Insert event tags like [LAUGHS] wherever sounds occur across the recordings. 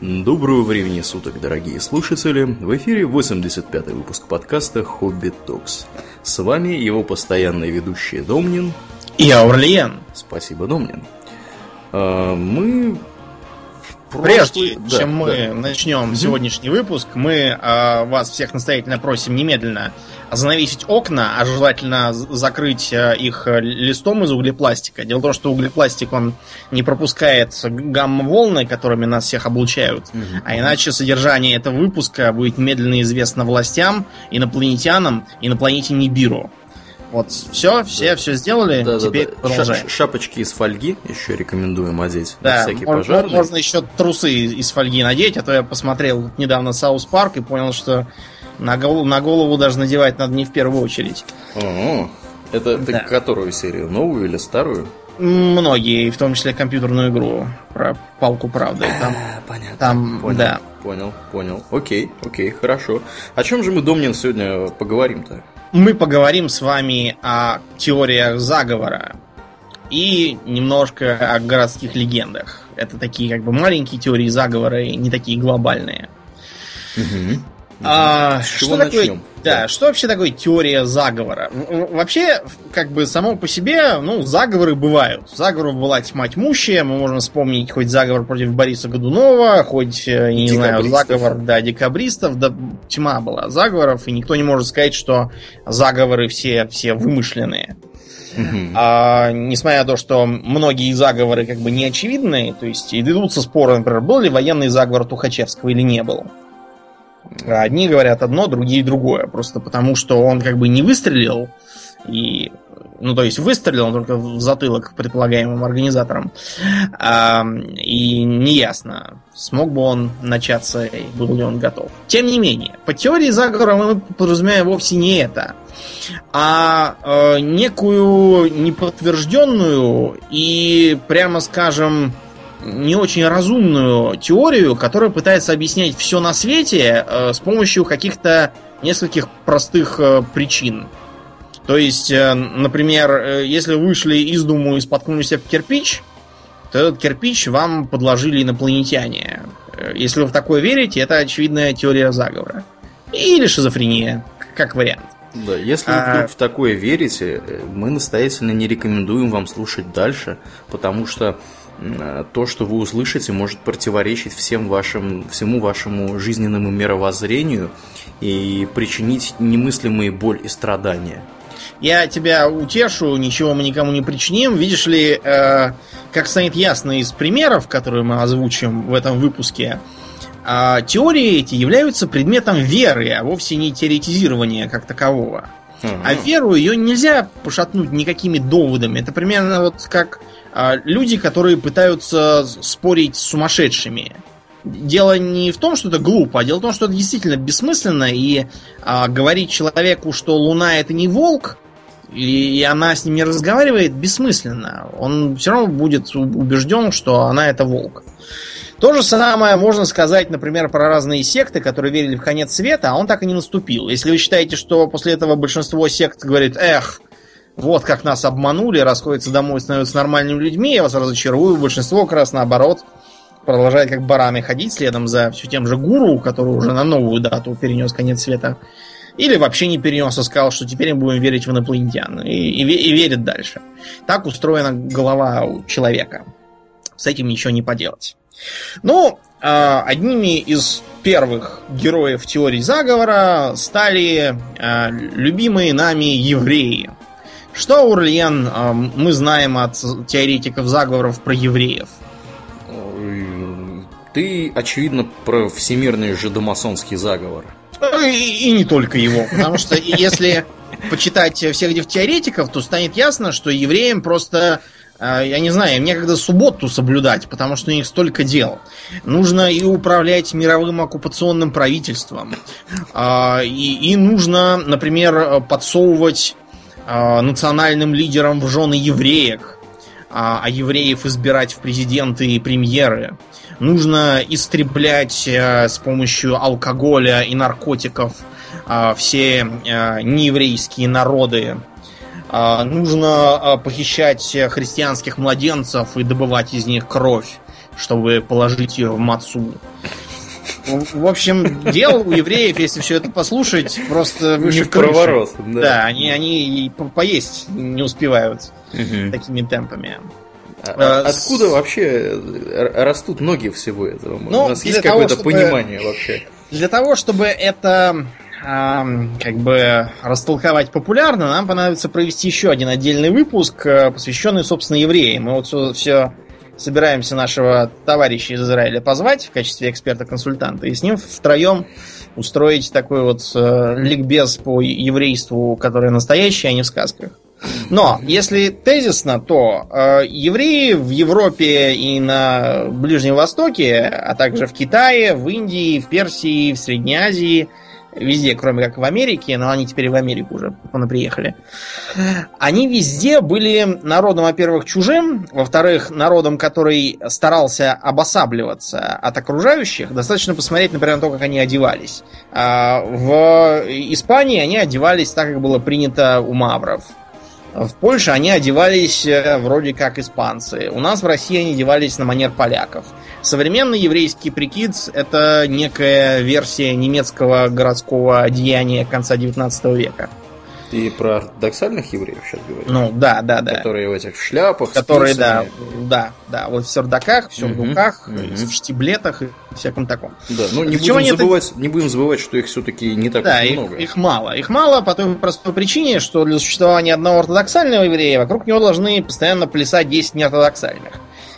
Доброго времени суток, дорогие слушатели! В эфире 85-й выпуск подкаста «Хобби Токс». С вами его постоянные ведущие Домнин и Аурлиен. Спасибо, Домнин. А, мы Прежде да, чем мы да. начнем сегодняшний выпуск, мы э, вас всех настоятельно просим немедленно занавесить окна, а желательно закрыть э, их листом из углепластика. Дело в том, что углепластик он не пропускает гамма-волны, которыми нас всех облучают, угу. а иначе содержание этого выпуска будет немедленно известно властям, инопланетянам и на планете Нибиру. Вот, все, все, все сделали. Да, теперь да, да. продолжаем. шапочки из фольги еще рекомендуем одеть. Да, всякий можно, пожарный. можно еще трусы из фольги надеть, а то я посмотрел недавно South Park и понял, что на голову, на голову даже надевать надо не в первую очередь. О, это да. ты которую серию? Новую или старую? Многие, в том числе компьютерную игру про палку правды. Там, а, понятно. Там, понял, да. Понял, понял. Окей, окей, хорошо. О чем же мы, Домнин, сегодня поговорим-то? мы поговорим с вами о теориях заговора и немножко о городских легендах. Это такие как бы маленькие теории заговора и не такие глобальные. Угу. А, что такое, да, да, что вообще такое теория заговора? Вообще, как бы само по себе, ну, заговоры бывают. Заговоров была тьма тьмущая. Мы можем вспомнить хоть заговор против Бориса Годунова, хоть, э, не знаю, заговор, да, декабристов, да, тьма была заговоров, и никто не может сказать, что заговоры все, все вымышленные. А, несмотря на то, что многие заговоры как бы не очевидные, то есть идутся споры, например, был ли военный заговор Тухачевского или не был. Одни говорят одно, другие другое. Просто потому, что он как бы не выстрелил, и, ну, то есть выстрелил он только в затылок предполагаемым организаторам. А, и неясно, смог бы он начаться, и был ли он готов. Тем не менее, по теории заговора мы подразумеваем вовсе не это, а э, некую неподтвержденную и, прямо скажем, не очень разумную теорию, которая пытается объяснять все на свете э, с помощью каких-то нескольких простых э, причин. То есть, э, например, э, если вы вышли из дому и споткнулись об кирпич, то этот кирпич вам подложили инопланетяне. Э, если вы в такое верите, это очевидная теория заговора. Или шизофрения, как вариант. Да, если а... вы вдруг в такое верите, э, мы настоятельно не рекомендуем вам слушать дальше, потому что то, что вы услышите, может противоречить всем вашим, всему вашему жизненному мировоззрению и причинить немыслимые боль и страдания. Я тебя утешу, ничего мы никому не причиним. Видишь ли, э, как станет ясно из примеров, которые мы озвучим в этом выпуске, э, теории эти являются предметом веры, а вовсе не теоретизирования как такового. Угу. А веру ее нельзя пошатнуть никакими доводами. Это примерно вот как люди, которые пытаются спорить с сумасшедшими. Дело не в том, что это глупо, а дело в том, что это действительно бессмысленно, и а, говорить человеку, что Луна это не волк, и, и она с ним не разговаривает, бессмысленно. Он все равно будет убежден, что она это волк. То же самое можно сказать, например, про разные секты, которые верили в конец света, а он так и не наступил. Если вы считаете, что после этого большинство сект говорит, эх, вот как нас обманули, расходятся домой, становятся нормальными людьми, я вас разочарую. Большинство как раз наоборот продолжает как бараны ходить следом за все тем же гуру, который уже на новую дату перенес конец света. Или вообще не перенес, а сказал, что теперь мы будем верить в инопланетян. И, и, и верит дальше. Так устроена голова у человека. С этим ничего не поделать. Ну, а, одними из первых героев теории заговора стали а, любимые нами евреи. Что, Урльен, мы знаем от теоретиков заговоров про евреев? Ты, очевидно, про всемирный жидомасонский заговор. И, и не только его. Потому что если почитать всех этих теоретиков, то станет ясно, что евреям просто а, я не знаю, им некогда субботу соблюдать, потому что у них столько дел. Нужно и управлять мировым оккупационным правительством, а, и, и нужно, например, подсовывать национальным лидерам в жены евреек, а евреев избирать в президенты и премьеры. Нужно истреблять с помощью алкоголя и наркотиков все нееврейские народы а, нужно а, похищать христианских младенцев и добывать из них кровь, чтобы положить ее в мацу. В общем, дел у евреев, если все это послушать, просто выше крыши. Да. да, они, они по поесть не успевают угу. такими темпами. А, а, откуда вообще растут ноги всего этого? Ну, У нас есть какое-то понимание вообще? Для того, чтобы это как бы растолковать популярно, нам понадобится провести еще один отдельный выпуск, э, посвященный, собственно, евреям. Мы вот все, все собираемся нашего товарища из Израиля позвать в качестве эксперта-консультанта и с ним втроем устроить такой вот э, ликбез по еврейству, который настоящий, а не в сказках. Но, если тезисно, то э, евреи в Европе и на Ближнем Востоке, а также в Китае, в Индии, в Персии, в Средней Азии – везде, кроме как в Америке, но они теперь в Америку уже приехали. Они везде были народом, во-первых, чужим, во-вторых, народом, который старался обосабливаться от окружающих. Достаточно посмотреть, например, на то, как они одевались. А, в Испании они одевались так, как было принято у мавров. В Польше они одевались э, вроде как испанцы. У нас в России они одевались на манер поляков. Современный еврейский прикид – это некая версия немецкого городского одеяния конца 19 века. Ты про ортодоксальных евреев сейчас говоришь? Ну, да, да, да. Которые в этих шляпах, Которые, да, да, да. Вот в сердаках, в сюрдуках, угу, в штиблетах и всяком таком. Да, ну не будем, забывать, это... не будем забывать, что их все-таки не так да, их, много. их мало. Их мало по той простой причине, что для существования одного ортодоксального еврея вокруг него должны постоянно плясать 10 неортодоксальных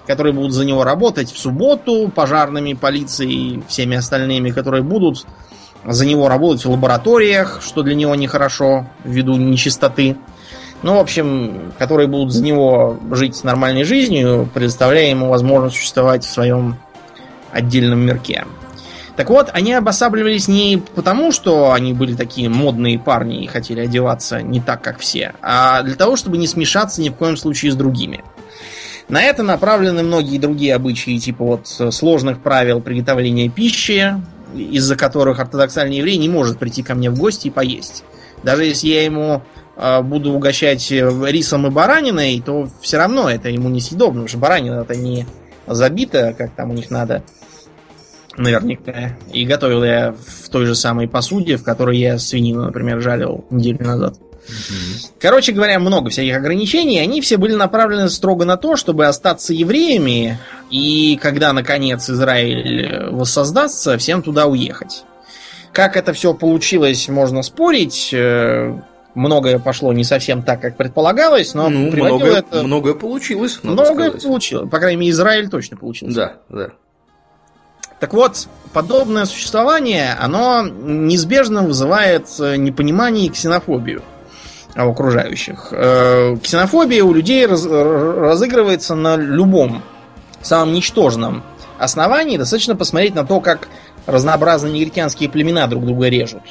которые будут за него работать в субботу, пожарными, полицией, всеми остальными, которые будут за него работать в лабораториях, что для него нехорошо ввиду нечистоты. Ну, в общем, которые будут за него жить нормальной жизнью, предоставляя ему возможность существовать в своем отдельном мирке. Так вот, они обосабливались не потому, что они были такие модные парни и хотели одеваться не так, как все, а для того, чтобы не смешаться ни в коем случае с другими. На это направлены многие другие обычаи, типа вот сложных правил приготовления пищи, из-за которых ортодоксальный еврей не может прийти ко мне в гости и поесть. Даже если я ему э, буду угощать э, рисом и бараниной, то все равно это ему не съедобно, потому что баранина это не забита, как там у них надо, наверняка. И готовил я в той же самой посуде, в которой я свинину, например, жарил неделю назад. Короче говоря, много всяких ограничений. Они все были направлены строго на то, чтобы остаться евреями, и когда, наконец, Израиль воссоздастся, всем туда уехать. Как это все получилось, можно спорить. Э, многое пошло не совсем так, как предполагалось, но ну, многое, это... многое получилось. Многое сказать. получилось. По крайней мере, Израиль точно получился. Да, да. Так вот, подобное существование, оно неизбежно вызывает э, непонимание и ксенофобию у окружающих. Э, ксенофобия у людей раз, разыгрывается на любом, самом ничтожном основании. Достаточно посмотреть на то, как разнообразные негритянские племена друг друга режут.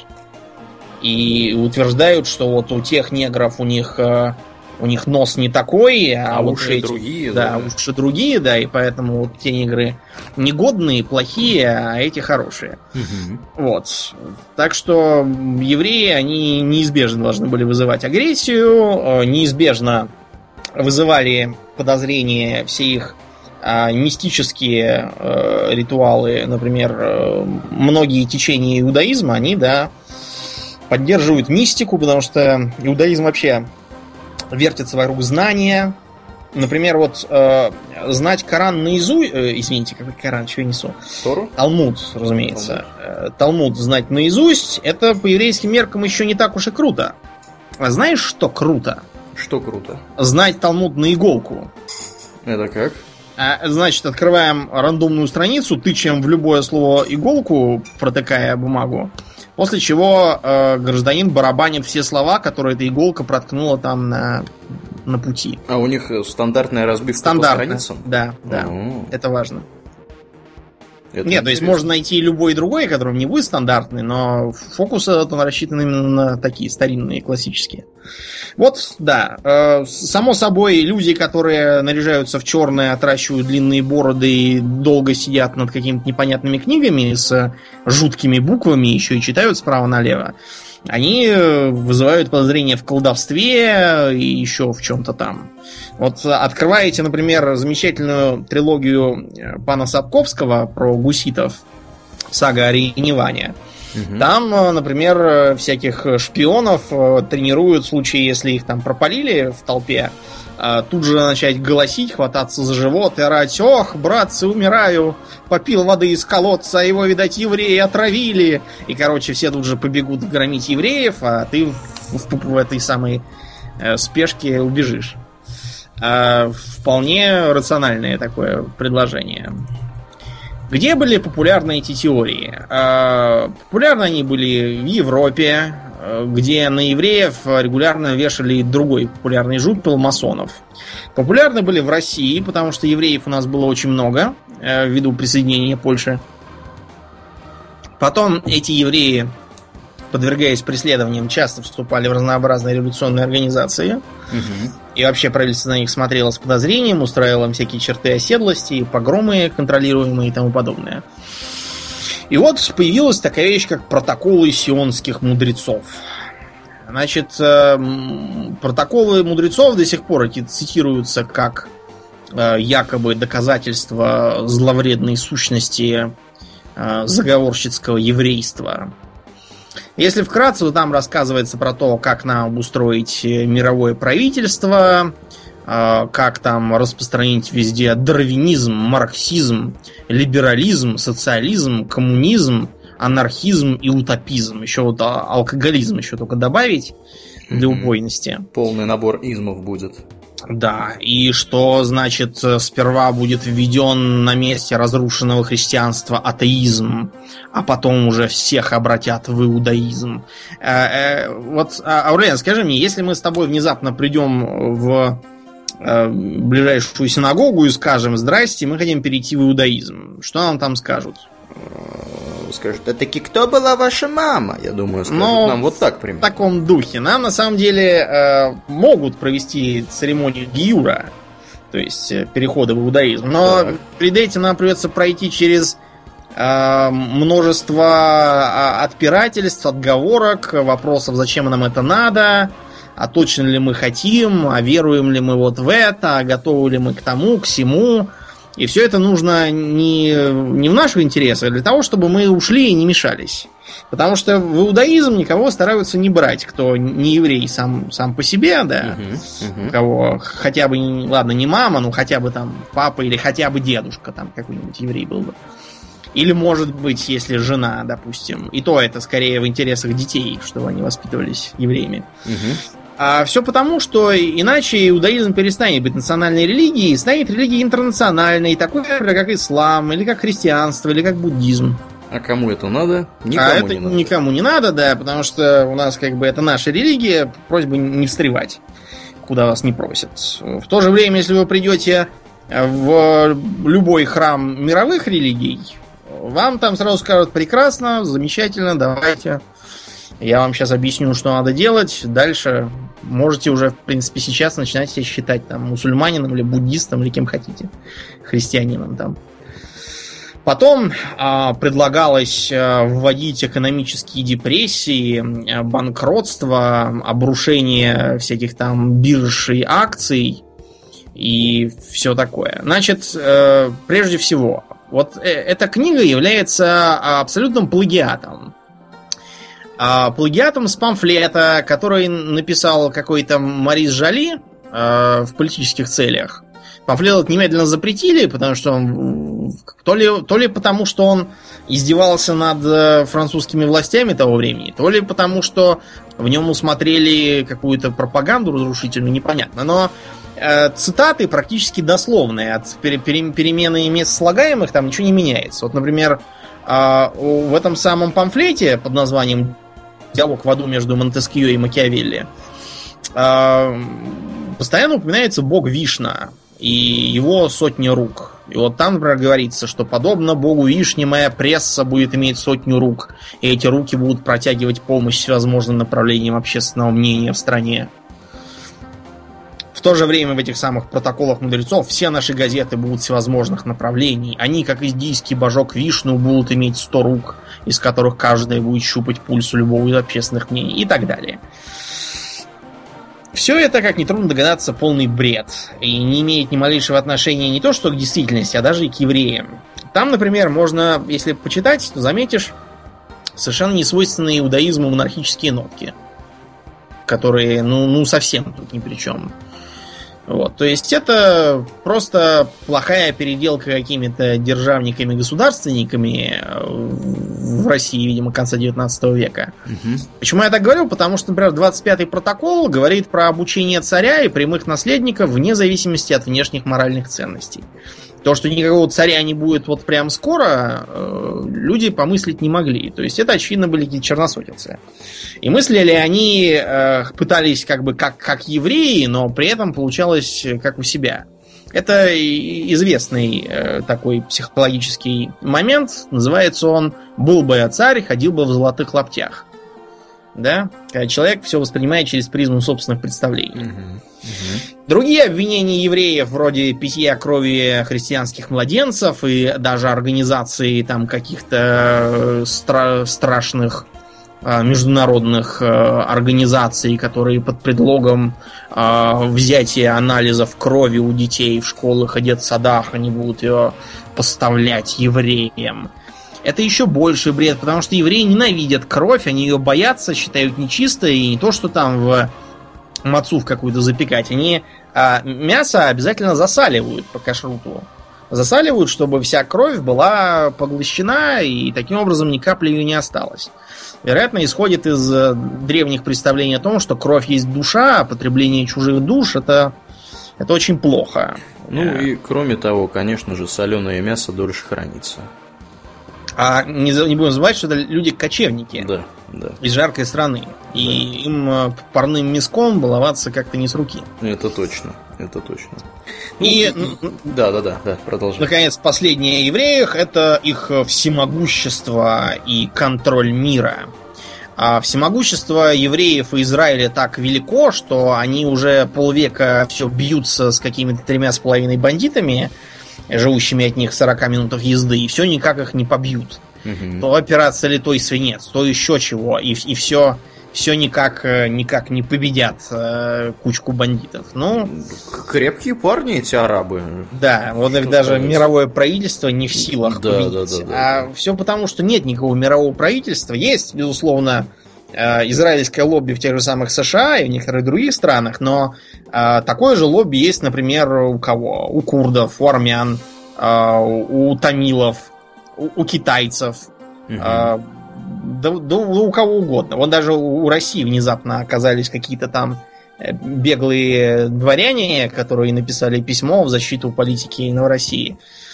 И утверждают, что вот у тех негров у них э, у них нос не такой, а, а уши эти, другие, да, да, уши другие, да, и поэтому вот те негры негодные, плохие, а эти хорошие. Угу. Вот. Так что евреи, они неизбежно должны были вызывать агрессию, э, неизбежно вызывали подозрения все их а, мистические э, ритуалы, например, э, многие течения иудаизма, они, да, поддерживают мистику, потому что иудаизм вообще вертится вокруг знания. Например, вот э, знать Коран наизусть... Э, извините, какой Коран, что я несу? Тору? Талмуд, разумеется. Талмуд. Э, Талмуд знать наизусть, это по еврейским меркам еще не так уж и круто. А знаешь, что круто? Что круто? Знать Талмуд на иголку. Это как? А, значит, открываем рандомную страницу, тычем в любое слово иголку, протыкая бумагу. После чего э, гражданин барабанит все слова, которые эта иголка проткнула там на, на пути. А у них стандартная разбивка Стандартная, по страницам? Да, да. О-о-о. Это важно. Это Нет, интересно. то есть можно найти любой другой, который не будет стандартный, но фокус этот он рассчитан именно на такие старинные, классические. Вот, да. Э, само собой, люди, которые наряжаются в черное, отращивают длинные бороды и долго сидят над какими-то непонятными книгами с жуткими буквами, еще и читают справа налево, они э, вызывают подозрения в колдовстве и еще в чем-то там. Вот открываете, например, замечательную трилогию э, пана Сапковского про гуситов, сага о Реневане. Угу. Там, э, например, всяких шпионов тренируют в случае, если их там пропалили в толпе, тут же начать голосить, хвататься за живот и орать «Ох, братцы, умираю! Попил воды из колодца, а его, видать, евреи отравили!» И, короче, все тут же побегут громить евреев, а ты в, в, в этой самой э, спешке убежишь. Э, вполне рациональное такое предложение. Где были популярны эти теории? Э, популярны они были в Европе, где на евреев регулярно вешали другой популярный жут масонов. Популярны были в России, потому что евреев у нас было очень много, э, ввиду присоединения Польши. Потом эти евреи, подвергаясь преследованиям, часто вступали в разнообразные революционные организации. Угу. И вообще правительство на них смотрело с подозрением, устраивало им всякие черты оседлости, погромы контролируемые и тому подобное. И вот появилась такая вещь, как протоколы сионских мудрецов. Значит, э, протоколы мудрецов до сих пор эти цитируются как э, якобы доказательство зловредной сущности э, заговорщицкого еврейства. Если вкратце, то там рассказывается про то, как нам обустроить мировое правительство, как там распространить везде дарвинизм, марксизм, либерализм, социализм, коммунизм, анархизм и утопизм. Еще вот а, алкоголизм еще только добавить для убойности. Полный набор измов будет. Да, и что, значит, сперва будет введен на месте разрушенного христианства атеизм, а потом уже всех обратят в иудаизм. Э, э, вот, а, Аурлен, скажи мне, если мы с тобой внезапно придем в Э, ближайшую синагогу и скажем «Здрасте, мы хотим перейти в иудаизм». Что нам там скажут? Э, скажут, а таки кто была ваша мама? Я думаю, скажут Но нам вот так примерно. В таком духе. Нам на самом деле э, могут провести церемонию гиюра, то есть э, перехода в иудаизм. Но так. перед этим нам придется пройти через э, множество а, отпирательств, отговорок, вопросов, зачем нам это надо, а точно ли мы хотим, а веруем ли мы вот в это, а готовы ли мы к тому, к всему. И все это нужно не, не в наших интересах, а для того, чтобы мы ушли и не мешались. Потому что в иудаизм никого стараются не брать, кто не еврей сам, сам по себе, да. Uh-huh, uh-huh. У кого хотя бы, ладно, не мама, но хотя бы там папа или хотя бы дедушка там какой-нибудь еврей был бы. Или, может быть, если жена, допустим. И то это скорее в интересах детей, чтобы они воспитывались евреями. Угу. А все потому, что иначе иудаизм перестанет быть национальной религией, станет религией интернациональной, такой как ислам, или как христианство, или как буддизм. А кому это надо? Никому а это не надо. никому не надо, да, потому что у нас как бы это наша религия, просьба не встревать, куда вас не просят. В то же время, если вы придете в любой храм мировых религий, вам там сразу скажут прекрасно, замечательно, давайте я вам сейчас объясню, что надо делать. Дальше можете уже, в принципе, сейчас начинать себя считать там мусульманином или буддистом, или кем хотите. Христианином там. Потом а, предлагалось а, вводить экономические депрессии, а, банкротство, обрушение всяких там бирж и акций и все такое. Значит, э, прежде всего, вот э, эта книга является абсолютным плагиатом а, плагиатом с памфлета, который написал какой-то Марис Жали а, в политических целях. Памфлет немедленно запретили, потому что он то ли, то ли потому, что он издевался над э, французскими властями того времени, то ли потому, что в нем усмотрели какую-то пропаганду разрушительную, непонятно. Но э, цитаты практически дословные. От пере, пере, перемены мест слагаемых там ничего не меняется. Вот, например, э, в этом самом памфлете под названием диалог в аду между Монтескио и Макиавелли, а, постоянно упоминается бог Вишна и его сотни рук. И вот там, например, говорится, что подобно богу Вишне моя пресса будет иметь сотню рук, и эти руки будут протягивать помощь всевозможным направлениям общественного мнения в стране. В то же время в этих самых протоколах мудрецов все наши газеты будут всевозможных направлений. Они, как индийский божок Вишну, будут иметь 100 рук, из которых каждая будет щупать пульс у любого из общественных мнений и так далее. Все это, как нетрудно догадаться, полный бред. И не имеет ни малейшего отношения не то что к действительности, а даже и к евреям. Там, например, можно, если почитать, то заметишь совершенно несвойственные иудаизму монархические нотки, которые, ну, ну совсем тут ни при чем. Вот, то есть это просто плохая переделка какими-то державниками-государственниками э, в России, видимо, конца 19 века. Угу. Почему я так говорю? Потому что, например, 25-й протокол говорит про обучение царя и прямых наследников вне зависимости от внешних моральных ценностей. То, что никакого царя не будет вот прям скоро, э, люди помыслить не могли. То есть это, очевидно, были какие-то черносотенцы. И мыслили они, э, пытались как бы как, как евреи, но при этом получалось как у себя. Это известный э, такой психологический момент. Называется он «Был бы я царь, ходил бы в золотых лаптях». Да? Когда человек все воспринимает через призму собственных представлений. Угу. Другие обвинения евреев, вроде питья крови христианских младенцев и даже организации там каких-то э, стра- страшных э, международных э, организаций, которые под предлогом взятия анализов крови у детей в школах и детсадах они будут ее поставлять евреям. Это еще больше бред, потому что евреи ненавидят кровь, они ее боятся, считают нечистой, и не то, что там в мацу в какую-то запекать, они а, мясо обязательно засаливают по кашруту. Засаливают, чтобы вся кровь была поглощена, и таким образом ни капли ее не осталось. Вероятно, исходит из э, древних представлений о том, что кровь есть душа, а потребление чужих душ это, это очень плохо. Ну и кроме того, конечно же, соленое мясо дольше хранится. А не, не будем забывать, что это люди-кочевники. Да, да. Из жаркой страны. Да. И им э, парным миском баловаться как-то не с руки. Это точно, это точно. И, ну, да, да, да, да, продолжай. Наконец, последнее о евреях это их всемогущество и контроль мира. А всемогущество евреев и Израиля так велико, что они уже полвека все бьются с какими-то тремя с половиной бандитами, живущими от них 40 минутах езды, и все никак их не побьют. Угу. То операция «Литой свинец», то еще чего, и, и все, все никак, э, никак не победят э, кучку бандитов. Ну, Крепкие парни эти арабы. Да, вот их даже сказать? мировое правительство не в силах да, победить. Да, да, да, а все потому, что нет никакого мирового правительства. Есть, безусловно, израильское лобби в тех же самых США и в некоторых других странах, но э, такое же лобби есть, например, у кого? У курдов, у армян, э, у тамилов, у, китайцев, угу. э, да, да у кого угодно. Вот даже у, России внезапно оказались какие-то там э, беглые дворяне, которые написали письмо в защиту политики Новороссии. России Э,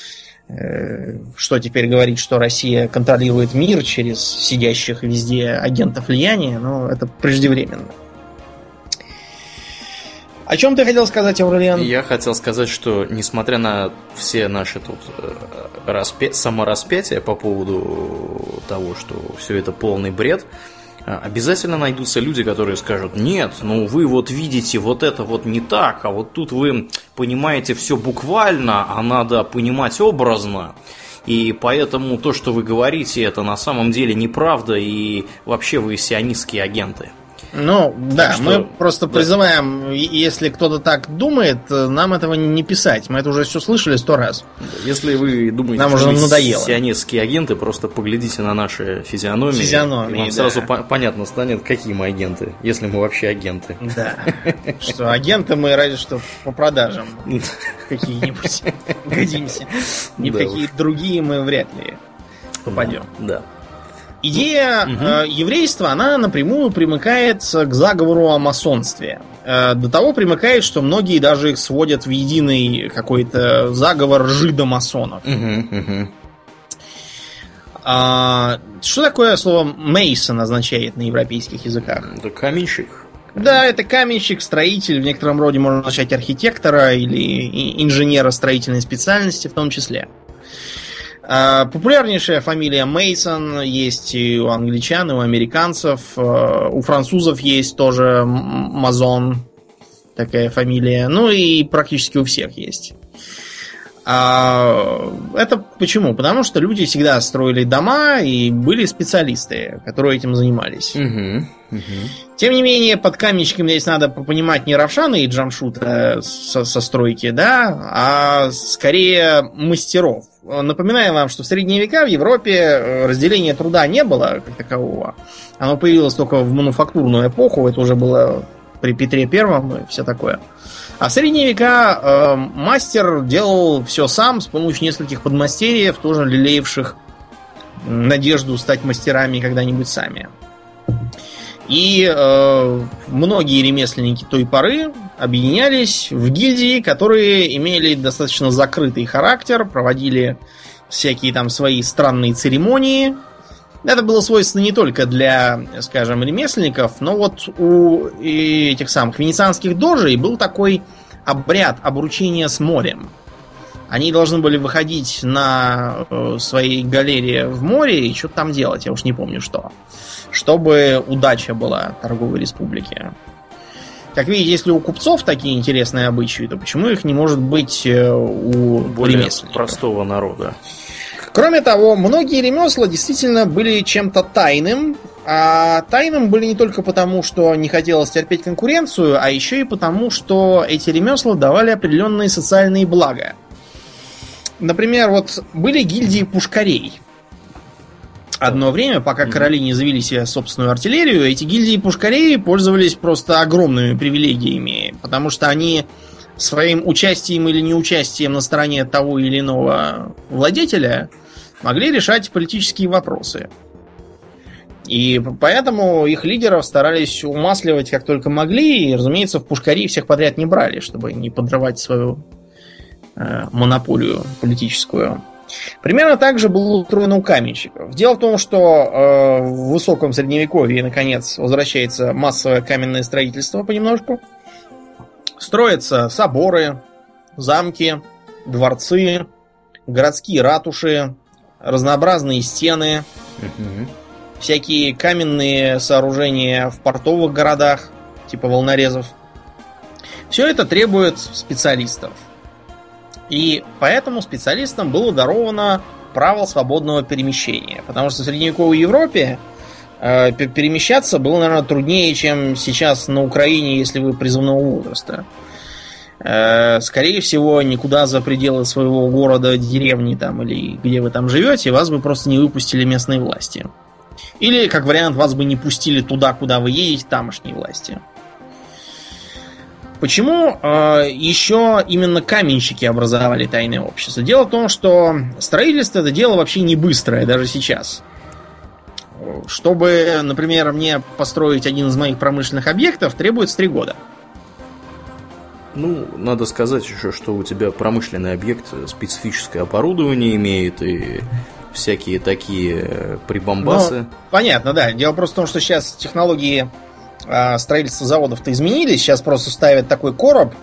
что теперь говорить, что Россия контролирует мир через сидящих везде агентов влияния, но это преждевременно. О чем ты хотел сказать, Аурелиан? Я хотел сказать, что несмотря на все наши тут э, распя... самораспятия по поводу того, что все это полный бред, обязательно найдутся люди, которые скажут, нет, ну вы вот видите вот это вот не так, а вот тут вы понимаете все буквально, а надо понимать образно. И поэтому то, что вы говорите, это на самом деле неправда, и вообще вы сионистские агенты. Ну, да, что, мы просто да. призываем, если кто-то так думает, нам этого не писать. Мы это уже все слышали сто раз. Если вы думаете, нам что уже надоело. сионистские агенты, просто поглядите на наши физиономии. Физиономии, и вам да. сразу по- понятно станет, какие мы агенты, если мы вообще агенты. Да. Что агенты мы разве что по продажам [LAUGHS] какие-нибудь годимся. Ни в какие другие мы вряд ли попадем. Да. Идея угу. э, еврейства, она напрямую примыкает к заговору о масонстве. Э, до того примыкает, что многие даже их сводят в единый какой-то заговор жидомасонов. Угу, угу. А, что такое слово Мейсон означает на европейских языках? Это каменщик. Да, это каменщик, строитель, в некотором роде можно начать архитектора или инженера строительной специальности в том числе. Популярнейшая фамилия Мейсон есть и у англичан, и у американцев. А, у французов есть тоже Мазон. такая фамилия. Ну и практически у всех есть. А, это почему? Потому что люди всегда строили дома и были специалисты, которые этим занимались. Угу, угу. Тем не менее, под каменщиками здесь надо понимать не Равшана и Джамшута со, со стройки, да, а скорее мастеров. Напоминаю вам, что в средние века в Европе э, разделения труда не было как такового. Оно появилось только в мануфактурную эпоху, это уже было при Петре Первом и все такое. А в средние века э, мастер делал все сам с помощью нескольких подмастерьев, тоже лелеевших надежду стать мастерами когда-нибудь сами. И э, многие ремесленники той поры объединялись в гильдии, которые имели достаточно закрытый характер, проводили всякие там свои странные церемонии, это было свойственно не только для, скажем, ремесленников, но вот у этих самых венецианских дожей был такой обряд обручения с морем. Они должны были выходить на э, своей галерее в море и что-то там делать, я уж не помню что. Чтобы удача была торговой республике. Как видите, если у купцов такие интересные обычаи, то почему их не может быть э, у Более ремесленников? простого народа. Кроме того, многие ремесла действительно были чем-то тайным, а тайным были не только потому, что не хотелось терпеть конкуренцию, а еще и потому, что эти ремесла давали определенные социальные блага. Например, вот были гильдии пушкарей. Одно время, пока короли не завели себе собственную артиллерию, эти гильдии пушкарей пользовались просто огромными привилегиями, потому что они своим участием или неучастием на стороне того или иного владетеля – могли решать политические вопросы. И поэтому их лидеров старались умасливать как только могли, и, разумеется, в пушкари всех подряд не брали, чтобы не подрывать свою э, монополию политическую. Примерно так же было устроено у каменщиков. Дело в том, что э, в высоком средневековье, наконец, возвращается массовое каменное строительство понемножку. Строятся соборы, замки, дворцы, городские ратуши, разнообразные стены, угу. всякие каменные сооружения в портовых городах, типа волнорезов. Все это требует специалистов. И поэтому специалистам было даровано право свободного перемещения. Потому что в средневековой Европе э, перемещаться было, наверное, труднее, чем сейчас на Украине, если вы призывного возраста. Скорее всего, никуда за пределы своего города, деревни там или где вы там живете, вас бы просто не выпустили местные власти. Или, как вариант, вас бы не пустили туда, куда вы едете, тамошние власти. Почему э, еще именно каменщики образовали тайное общество? Дело в том, что строительство это дело вообще не быстрое, даже сейчас. Чтобы, например, мне построить один из моих промышленных объектов, требуется три года. Ну, надо сказать еще, что у тебя промышленный объект специфическое оборудование имеет и всякие такие э, прибамбасы. Ну, понятно, да. Дело просто в том, что сейчас технологии э, строительства заводов-то изменились. Сейчас просто ставят такой короб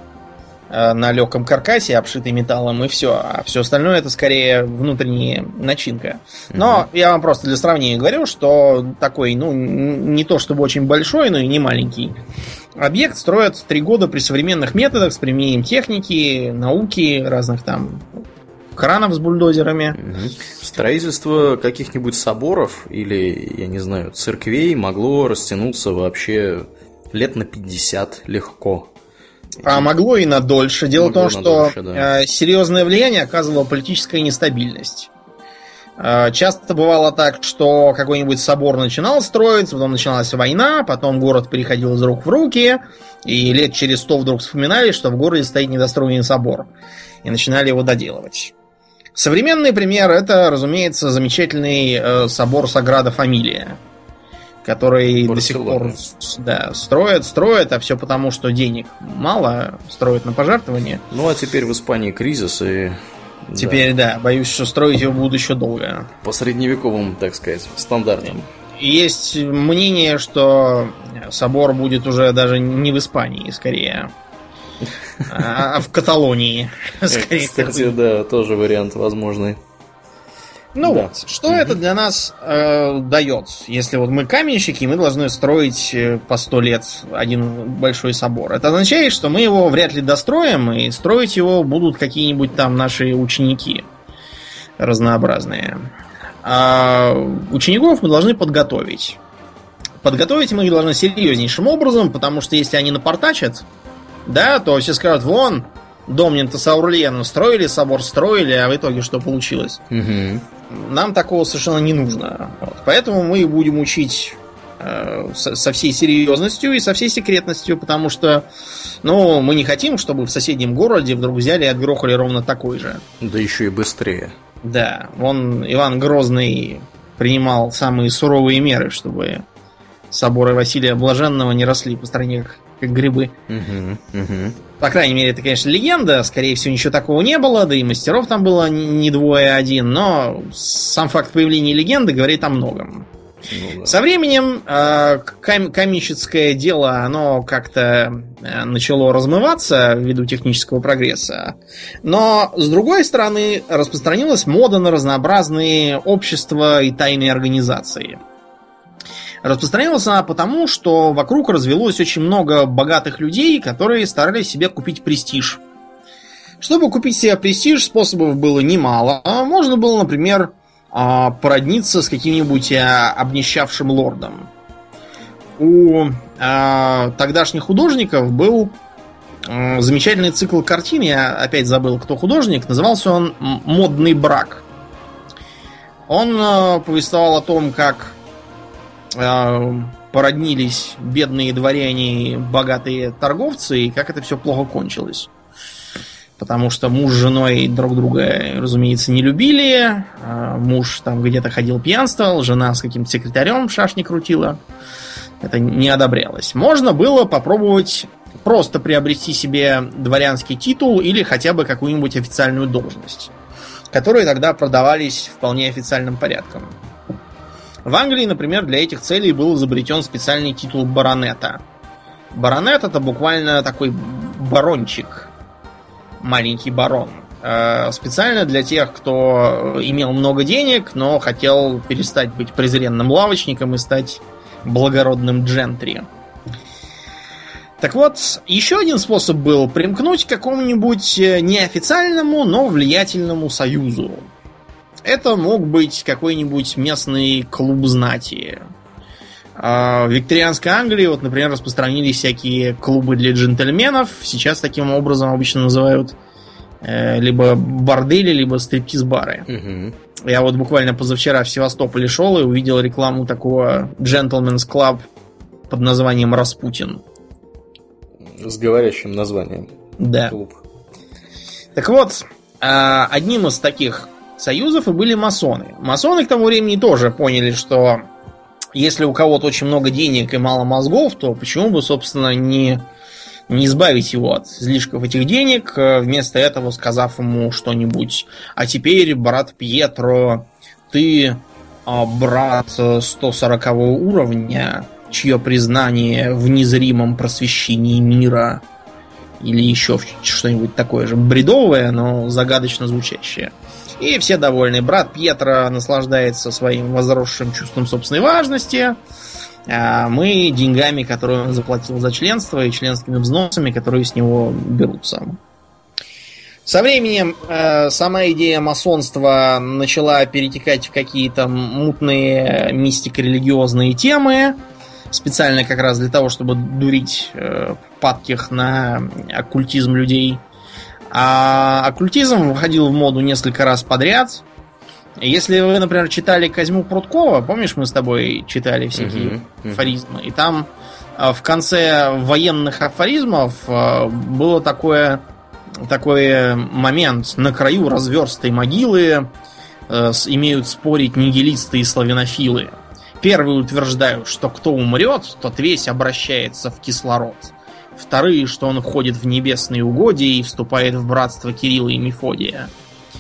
э, на легком каркасе, обшитый металлом, и все. А все остальное это скорее внутренняя начинка. Но угу. я вам просто для сравнения говорю, что такой, ну, не то чтобы очень большой, но и не маленький Объект строят три года при современных методах с применением техники, науки, разных там кранов с бульдозерами. Строительство каких-нибудь соборов или, я не знаю, церквей могло растянуться вообще лет на 50 легко. А могло и на дольше. Дело могло в том, что дольше, да. Э, серьезное влияние оказывала политическая нестабильность. Э, часто бывало так, что какой-нибудь собор начинал строиться, потом начиналась война, потом город переходил из рук в руки, и лет через сто вдруг вспоминали, что в городе стоит недостроенный собор, и начинали его доделывать. Современный пример это, разумеется, замечательный э, собор Саграда Фамилия, который Барселона. до сих пор да, строят, строят, а все потому, что денег мало, строят на пожертвования. Ну а теперь в Испании кризис, и Теперь, да. да, боюсь, что строить его будут еще долго. По средневековым, так сказать, стандартам. Есть мнение, что собор будет уже даже не в Испании, скорее, а в Каталонии. [LAUGHS] Кстати, да, тоже вариант возможный. Ну да. вот, что угу. это для нас э, дает? Если вот мы каменщики, мы должны строить э, по сто лет один большой собор. Это означает, что мы его вряд ли достроим, и строить его будут какие-нибудь там наши ученики разнообразные. А учеников мы должны подготовить. Подготовить мы их должны серьезнейшим образом, потому что если они напортачат, да, то все скажут, вон, Домнин-то с Аурлиеном строили, собор строили, а в итоге что получилось? Угу. Нам такого совершенно не нужно. Вот. Поэтому мы будем учить э, со, со всей серьезностью и со всей секретностью, потому что, ну, мы не хотим, чтобы в соседнем городе вдруг взяли и отгрохали ровно такой же. Да еще и быстрее. Да, он, Иван Грозный, принимал самые суровые меры, чтобы соборы Василия Блаженного не росли по стране как, грибы. Угу, угу. По крайней мере, это, конечно, легенда. Скорее всего, ничего такого не было, да и мастеров там было не двое, а один. Но сам факт появления легенды говорит о многом. Ну, да. Со временем э, кам- каменщицкое дело, оно как-то э, начало размываться ввиду технического прогресса. Но, с другой стороны, распространилась мода на разнообразные общества и тайные организации. Распространилась она потому, что вокруг развелось очень много богатых людей, которые старались себе купить престиж. Чтобы купить себе престиж, способов было немало. Можно было, например, а, породниться с каким-нибудь а, обнищавшим лордом. У а, тогдашних художников был замечательный цикл картин, я опять забыл, кто художник, назывался он «Модный брак». Он повествовал о том, как породнились бедные дворяне и богатые торговцы, и как это все плохо кончилось потому что муж с женой друг друга, разумеется, не любили. А муж там где-то ходил пьянствовал, жена с каким-то секретарем шашни крутила. Это не одобрялось. Можно было попробовать просто приобрести себе дворянский титул или хотя бы какую-нибудь официальную должность, которые тогда продавались вполне официальным порядком. В Англии, например, для этих целей был изобретен специальный титул баронета. Баронет это буквально такой барончик, маленький барон. Э, специально для тех, кто имел много денег, но хотел перестать быть презренным лавочником и стать благородным джентри. Так вот, еще один способ был примкнуть к какому-нибудь э, неофициальному, но влиятельному союзу. Это мог быть какой-нибудь местный клуб знати. А, в викторианской Англии, вот, например, распространились всякие клубы для джентльменов. Сейчас таким образом обычно называют э, либо бордели, либо стриптиз-бары. Угу. Я вот буквально позавчера в Севастополе шел и увидел рекламу такого Gentleman's Club под названием Распутин. С говорящим названием. Да. Клуб. Так вот, а, одним из таких союзов и были масоны. Масоны к тому времени тоже поняли, что если у кого-то очень много денег и мало мозгов, то почему бы, собственно, не, не избавить его от излишков этих денег, э, вместо этого сказав ему что-нибудь. А теперь, брат Пьетро, ты а, брат 140 уровня, чье признание в незримом просвещении мира или еще что-нибудь такое же бредовое, но загадочно звучащее. И все довольны. Брат Пьетро наслаждается своим возросшим чувством собственной важности. А мы деньгами, которые он заплатил за членство, и членскими взносами, которые с него берутся. Со временем э, сама идея масонства начала перетекать в какие-то мутные мистико-религиозные темы, специально как раз для того, чтобы дурить э, падких на оккультизм людей – а оккультизм выходил в моду несколько раз подряд. Если вы, например, читали Козьму Пруткова, помнишь, мы с тобой читали всякие uh-huh, uh-huh. афоризмы, и там а, в конце военных афоризмов а, было такое, такой момент. На краю разверстой могилы э, имеют спорить нигилисты и славянофилы. Первые утверждают, что кто умрет, тот весь обращается в кислород. Вторые, что он входит в небесные угодья и вступает в братство Кирилла и Мефодия.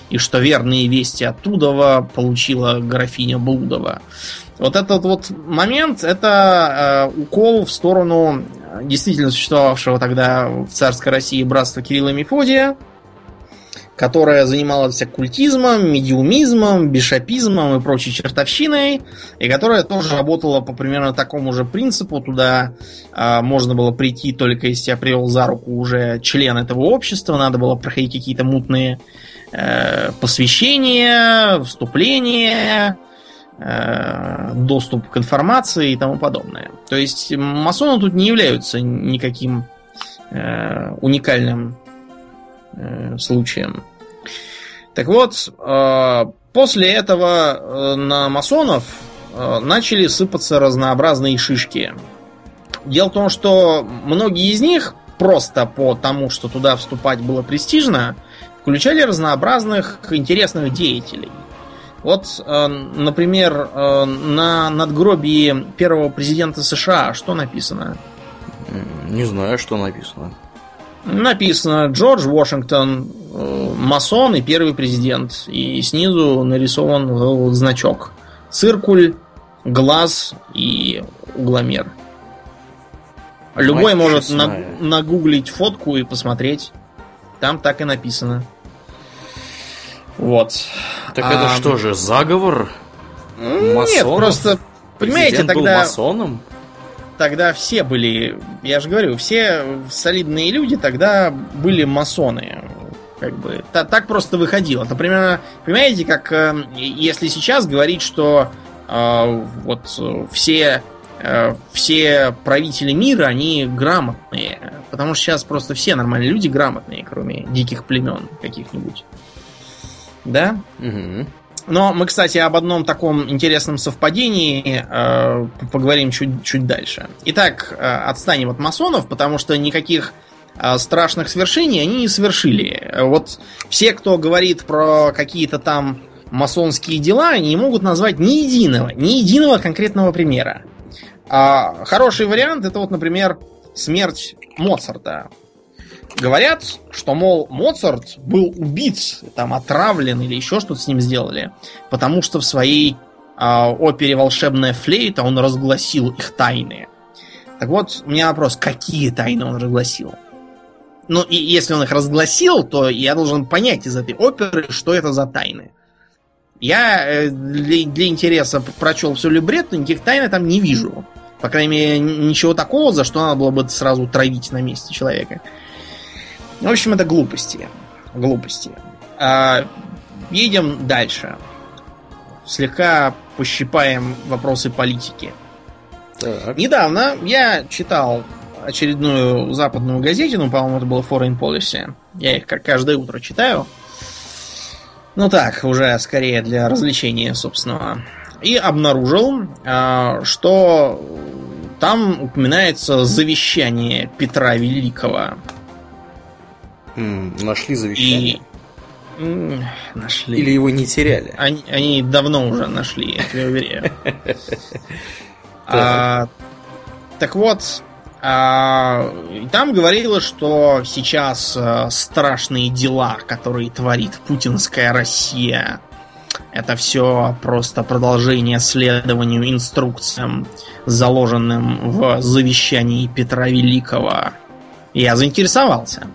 И что верные вести оттуда получила графиня Блудова. Вот этот вот момент, это э, укол в сторону действительно существовавшего тогда в царской России братства Кирилла и Мефодия, которая занималась оккультизмом, медиумизмом, бишопизмом и прочей чертовщиной, и которая тоже работала по примерно такому же принципу. Туда э, можно было прийти только если тебя привел за руку уже член этого общества, надо было проходить какие-то мутные э, посвящения, вступления, э, доступ к информации и тому подобное. То есть масоны тут не являются никаким э, уникальным э, случаем. Так вот, э, после этого э, на масонов э, начали сыпаться разнообразные шишки. Дело в том, что многие из них просто по тому, что туда вступать было престижно, включали разнообразных интересных деятелей. Вот, например, на надгробии первого президента США что написано? Не знаю, что написано. Написано Джордж Вашингтон, э, масон и первый президент. И снизу нарисован значок. Циркуль, глаз и угломер. Любой Мать может на, нагуглить фотку и посмотреть. Там так и написано. Вот. Так а, это что же, заговор? Масонов? Нет, просто, понимаете, Президент тогда... был масоном? Тогда все были, я же говорю, все солидные люди тогда были масоны. Как бы та, так просто выходило. Это примерно, понимаете, как э, если сейчас говорить, что э, вот все э, все правители мира, они грамотные. Потому что сейчас просто все нормальные люди грамотные, кроме диких племен каких-нибудь. Да? Угу. Но мы, кстати, об одном таком интересном совпадении э, поговорим чуть, чуть дальше. Итак, э, отстанем от масонов, потому что никаких э, страшных свершений они не совершили. Вот все, кто говорит про какие-то там масонские дела, они не могут назвать ни единого, ни единого конкретного примера. А хороший вариант это вот, например, смерть Моцарта. Говорят, что, мол, Моцарт был убит, там, отравлен или еще что-то с ним сделали, потому что в своей э, опере «Волшебная флейта» он разгласил их тайны. Так вот, у меня вопрос, какие тайны он разгласил? Ну, и если он их разгласил, то я должен понять из этой оперы, что это за тайны. Я э, для, для интереса прочел всю либретто, никаких тайн там не вижу. По крайней мере, ничего такого, за что надо было бы сразу травить на месте человека. В общем, это глупости. Глупости. А, едем дальше. Слегка пощипаем вопросы политики. Так. Недавно я читал очередную западную газетину, по-моему, это было Foreign Policy. Я их как каждое утро читаю. Ну так, уже скорее для развлечения собственного. И обнаружил, а, что там упоминается завещание Петра Великого нашли завещание? И... Нашли. Или его не теряли? Они, они давно уже нашли, я тебе уверяю. [LAUGHS] А, так вот, а, там говорилось, что сейчас а, страшные дела, которые творит путинская Россия, это все просто продолжение следованию инструкциям, заложенным в завещании Петра Великого. Я заинтересовался.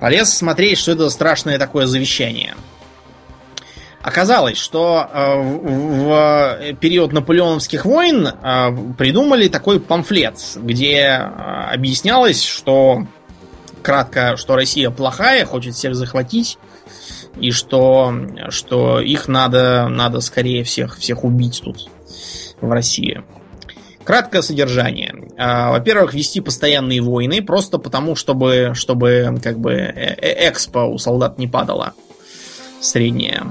Полез смотреть, что это страшное такое завещание. Оказалось, что э, в период наполеоновских войн э, придумали такой памфлет, где э, объяснялось, что кратко, что Россия плохая, хочет всех захватить, и что, что их надо, надо скорее всех, всех убить тут, в России. Краткое содержание. А, во-первых, вести постоянные войны, просто потому, чтобы, чтобы как бы э, э, экспо у солдат не падало среднее.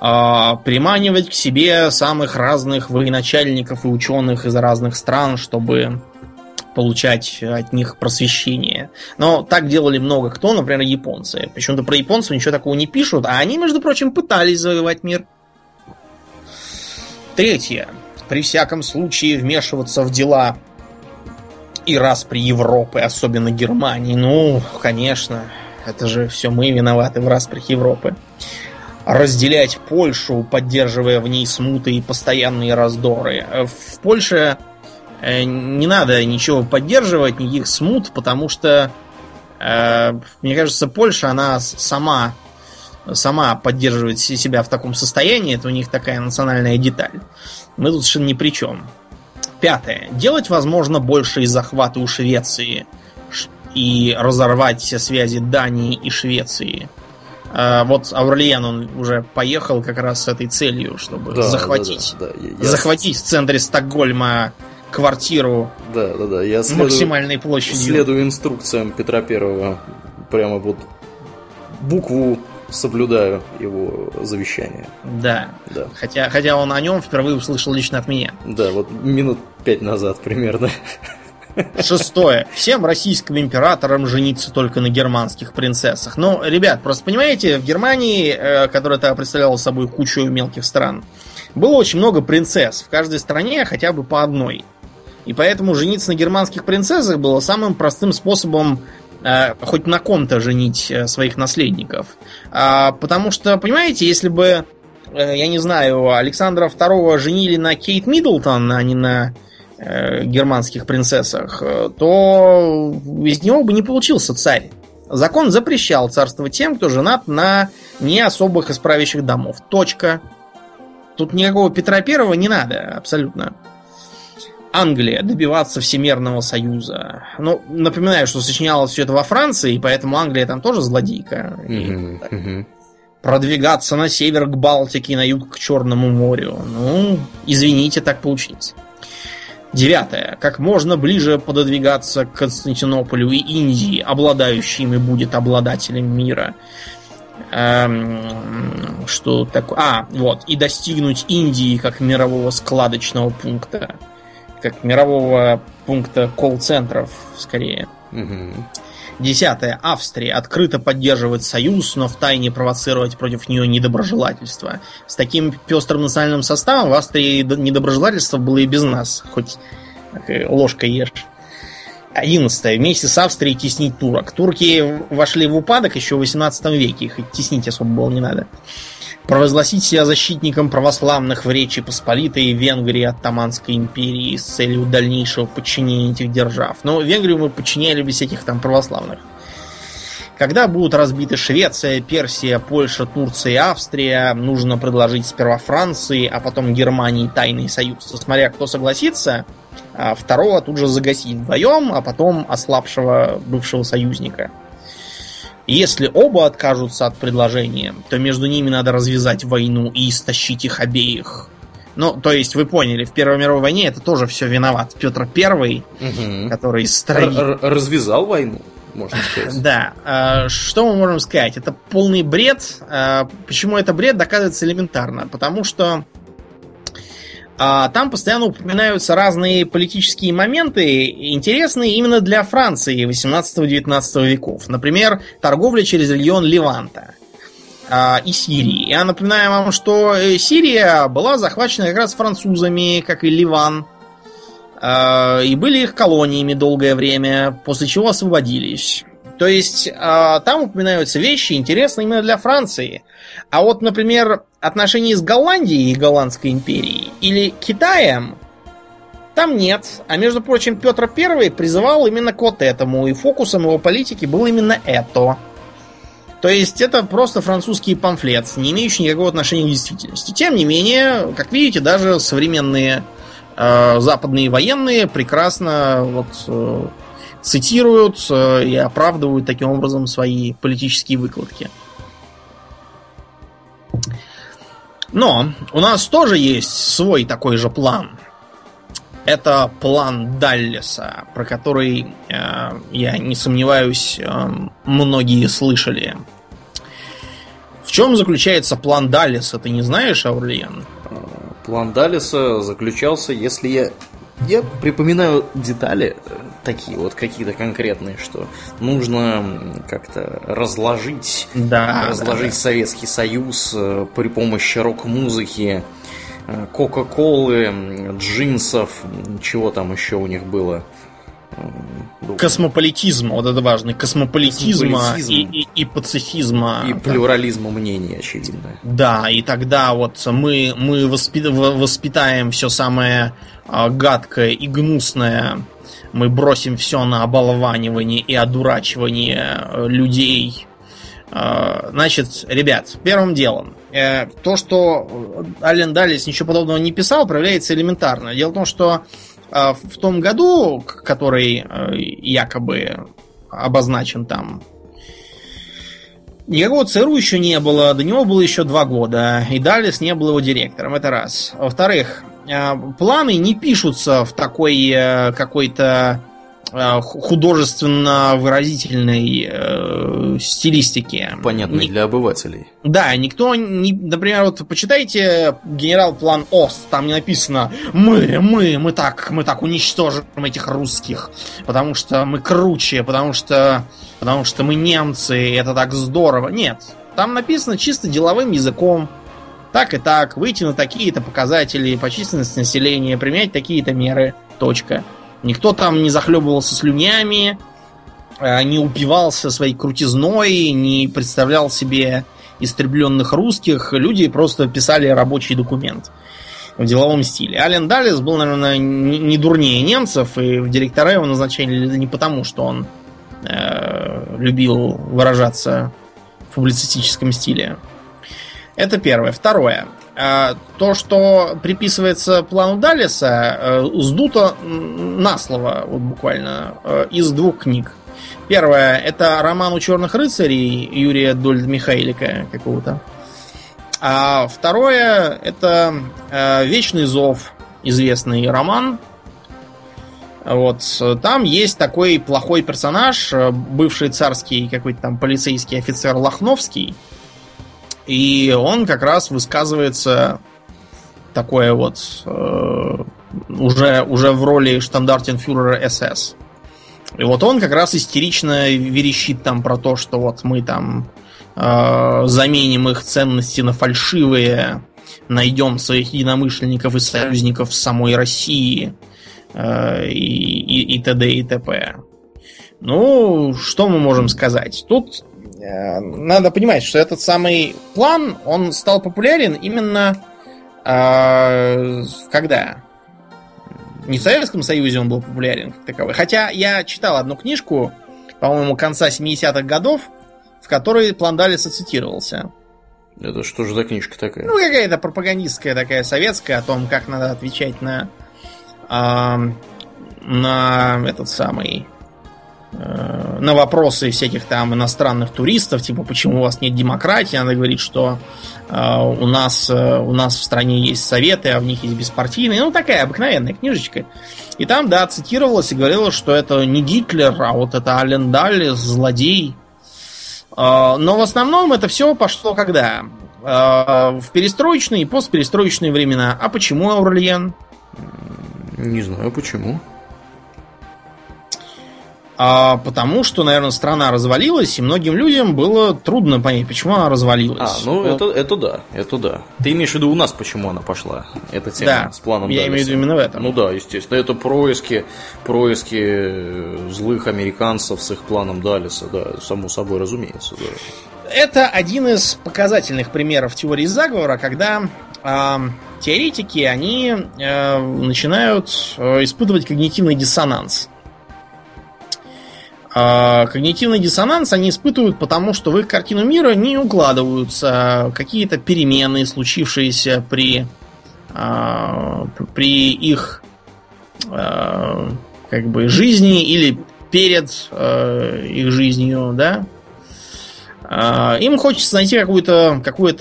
А, приманивать к себе самых разных военачальников и ученых из разных стран, чтобы получать от них просвещение. Но так делали много кто, например, японцы. Почему-то про японцев ничего такого не пишут, а они, между прочим, пытались завоевать мир. Третье при всяком случае вмешиваться в дела и раз при Европы, особенно Германии. Ну, конечно, это же все мы виноваты в распрях Европы. Разделять Польшу, поддерживая в ней смуты и постоянные раздоры. В Польше э, не надо ничего поддерживать, никаких смут, потому что Э, мне кажется, Польша, она сама, сама поддерживает себя в таком состоянии. Это у них такая национальная деталь. Мы тут совершенно ни при чем. Пятое. Делать, возможно, большие захваты у Швеции и разорвать все связи Дании и Швеции. А вот Аурлиен, он уже поехал как раз с этой целью, чтобы да, захватить, да, да, да. Я... захватить в центре Стокгольма квартиру да, да, да. Я следую, максимальной площадью. Следую инструкциям Петра Первого. Прямо вот букву соблюдаю его завещание. Да. да. Хотя, хотя он о нем впервые услышал лично от меня. Да, вот минут пять назад примерно. Шестое. Всем российским императорам жениться только на германских принцессах. Ну, ребят, просто понимаете, в Германии, э, которая тогда представляла собой кучу мелких стран, было очень много принцесс. В каждой стране хотя бы по одной. И поэтому жениться на германских принцессах было самым простым способом хоть на ком-то женить э, своих наследников. А, потому что, понимаете, если бы, э, я не знаю, Александра II женили на Кейт Миддлтон, а не на э, германских принцессах, э, то из него бы не получился царь. Закон запрещал царствовать тем, кто женат на не особых из домов. Точка. Тут никакого Петра Первого не надо, абсолютно. Англия добиваться Всемирного Союза. Ну, напоминаю, что сочинялось все это во Франции, и поэтому Англия там тоже злодейка. Mm-hmm. Продвигаться на север к Балтике, на юг к Черному морю. Ну, извините, так получилось. Девятое. Как можно ближе пододвигаться к Константинополю и Индии, обладающими будет обладателем мира. Эм, что такое? А, вот. И достигнуть Индии как мирового складочного пункта как мирового пункта колл-центров, скорее. Угу. Десятое. Австрия открыто поддерживает союз, но втайне провоцировать против нее недоброжелательство. С таким пестрым национальным составом в Австрии недоброжелательство было и без нас. Хоть ложка ешь. Одиннадцатое. Вместе с Австрией теснить турок. Турки вошли в упадок еще в 18 веке. Их теснить особо было не надо провозгласить себя защитником православных в Речи Посполитой Венгрии Оттоманской империи с целью дальнейшего подчинения этих держав. Но Венгрию мы подчиняли без всяких там православных. Когда будут разбиты Швеция, Персия, Польша, Турция и Австрия, нужно предложить сперва Франции, а потом Германии тайный союз. Смотря кто согласится, а второго тут же загасить вдвоем, а потом ослабшего бывшего союзника – если оба откажутся от предложения, то между ними надо развязать войну и истощить их обеих. Ну, то есть, вы поняли, в Первой мировой войне это тоже все виноват. Петр Первый, угу. который строил... Развязал войну, можно сказать. Да. А, что мы можем сказать? Это полный бред. А, почему это бред, доказывается элементарно. Потому что там постоянно упоминаются разные политические моменты, интересные именно для Франции 18-19 веков. Например, торговля через регион Леванта а, и Сирии. Я напоминаю вам, что э, Сирия была захвачена как раз французами, как и Ливан. А, и были их колониями долгое время, после чего освободились. То есть а, там упоминаются вещи, интересные именно для Франции. А вот, например, отношения с Голландией и Голландской империей или Китаем там нет. А между прочим, Петр I призывал именно к вот этому, и фокусом его политики был именно это. То есть это просто французский памфлет, не имеющий никакого отношения к действительности. Тем не менее, как видите, даже современные э, западные военные прекрасно вот, э, цитируют э, и оправдывают таким образом свои политические выкладки. Но у нас тоже есть свой такой же план. Это план Даллеса, про который, э, я не сомневаюсь, э, многие слышали. В чем заключается план Даллеса, ты не знаешь, Аурлиен? План Даллеса заключался, если я я припоминаю детали э, такие вот какие-то конкретные, что нужно как-то разложить, да, разложить да, Советский Союз э, при помощи рок-музыки, э, Кока-Колы, джинсов, чего там еще у них было. Космополитизма, вот это важно, космополитизма, космополитизм. И, и, и пацифизма. И плюрализма мнений, очевидно. Да, и тогда вот мы, мы воспит, воспитаем все самое а, гадкое и гнусное мы бросим все на оболванивание и одурачивание э, людей. Э, значит, ребят, первым делом, э, то, что Ален Даллис ничего подобного не писал, проявляется элементарно. Дело в том, что в том году, который якобы обозначен там Никакого ЦРУ еще не было, до него было еще два года, и Даллес не был его директором, это раз. Во-вторых, э, планы не пишутся в такой э, какой-то э, художественно выразительной э, стилистике. Понятной Ни... для обывателей. Да, никто не. Например, вот почитайте генерал-план Ост, там не написано Мы, мы, мы так, мы так уничтожим этих русских, потому что мы круче, потому что потому что мы немцы, и это так здорово. Нет. Там написано чисто деловым языком. Так и так, выйти на такие-то показатели по численности населения, применять такие-то меры. Точка. Никто там не захлебывался слюнями, а, не упивался своей крутизной, не представлял себе истребленных русских. Люди просто писали рабочий документ в деловом стиле. Ален Даллес был, наверное, не дурнее немцев, и в директора его назначали не потому, что он Э, любил выражаться в публицистическом стиле. Это первое. Второе. Э, то, что приписывается плану Даллеса, э, сдуто на слово, вот буквально, из двух книг. Первое, это роман у черных рыцарей Юрия Дольд Михайлика какого-то. А второе, это Вечный зов, известный роман, вот. Там есть такой плохой персонаж, э, бывший царский какой-то там полицейский офицер Лохновский. И он как раз высказывается такое вот э, уже, уже в роли штандартенфюрера СС. И вот он как раз истерично верещит там про то, что вот мы там э, заменим их ценности на фальшивые, найдем своих единомышленников и союзников в самой России – Э, и, и, т.д. и т.п. Ну, что мы можем сказать? Тут надо понимать, что этот самый план, он стал популярен именно э, когда? Не в Советском Союзе он был популярен как таковой. Хотя я читал одну книжку, по-моему, конца 70-х годов, в которой план Далиса цитировался. Это что же за книжка такая? Ну, какая-то пропагандистская такая советская о том, как надо отвечать на а, на этот самый э, на вопросы всяких там иностранных туристов, типа почему у вас нет демократии, она говорит, что э, у нас э, у нас в стране есть советы, а в них есть беспартийные, ну такая обыкновенная книжечка. И там, да, цитировалось и говорилось, что это не Гитлер, а вот это Ален Далли, злодей. Э, но в основном это все пошло когда? Э, в перестроечные и постперестроечные времена. А почему Аурлиен? Не знаю почему. А потому что, наверное, страна развалилась, и многим людям было трудно понять, почему она развалилась. А, ну вот. это, это да, это да. Ты имеешь в виду у нас, почему она пошла? Эта тема да, с планом я имею в виду именно в этом. Ну да, естественно. Это происки, происки э, злых американцев с их планом Далиса, да, само собой разумеется. Да. Это один из показательных примеров теории заговора, когда э, теоретики, они э, начинают э, испытывать когнитивный диссонанс. Э, когнитивный диссонанс они испытывают потому, что в их картину мира не укладываются какие-то перемены, случившиеся при, э, при их э, как бы жизни или перед их жизнью, да, а, им хочется найти какое-то какое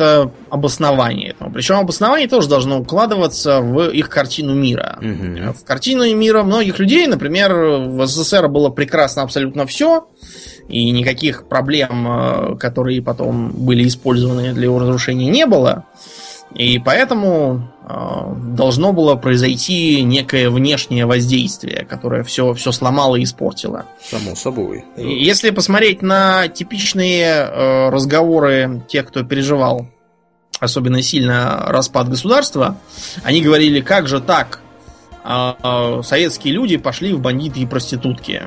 обоснование этому. Причем обоснование тоже должно укладываться в их картину мира. Угу. В картину мира многих людей, например, в СССР было прекрасно абсолютно все, и никаких проблем, э, которые потом были использованы для его разрушения, не было. И поэтому э, должно было произойти некое внешнее воздействие, которое все, все сломало и испортило. Само собой. Если посмотреть на типичные э, разговоры тех, кто переживал особенно сильно распад государства, они говорили, как же так, э, советские люди пошли в бандиты и проститутки.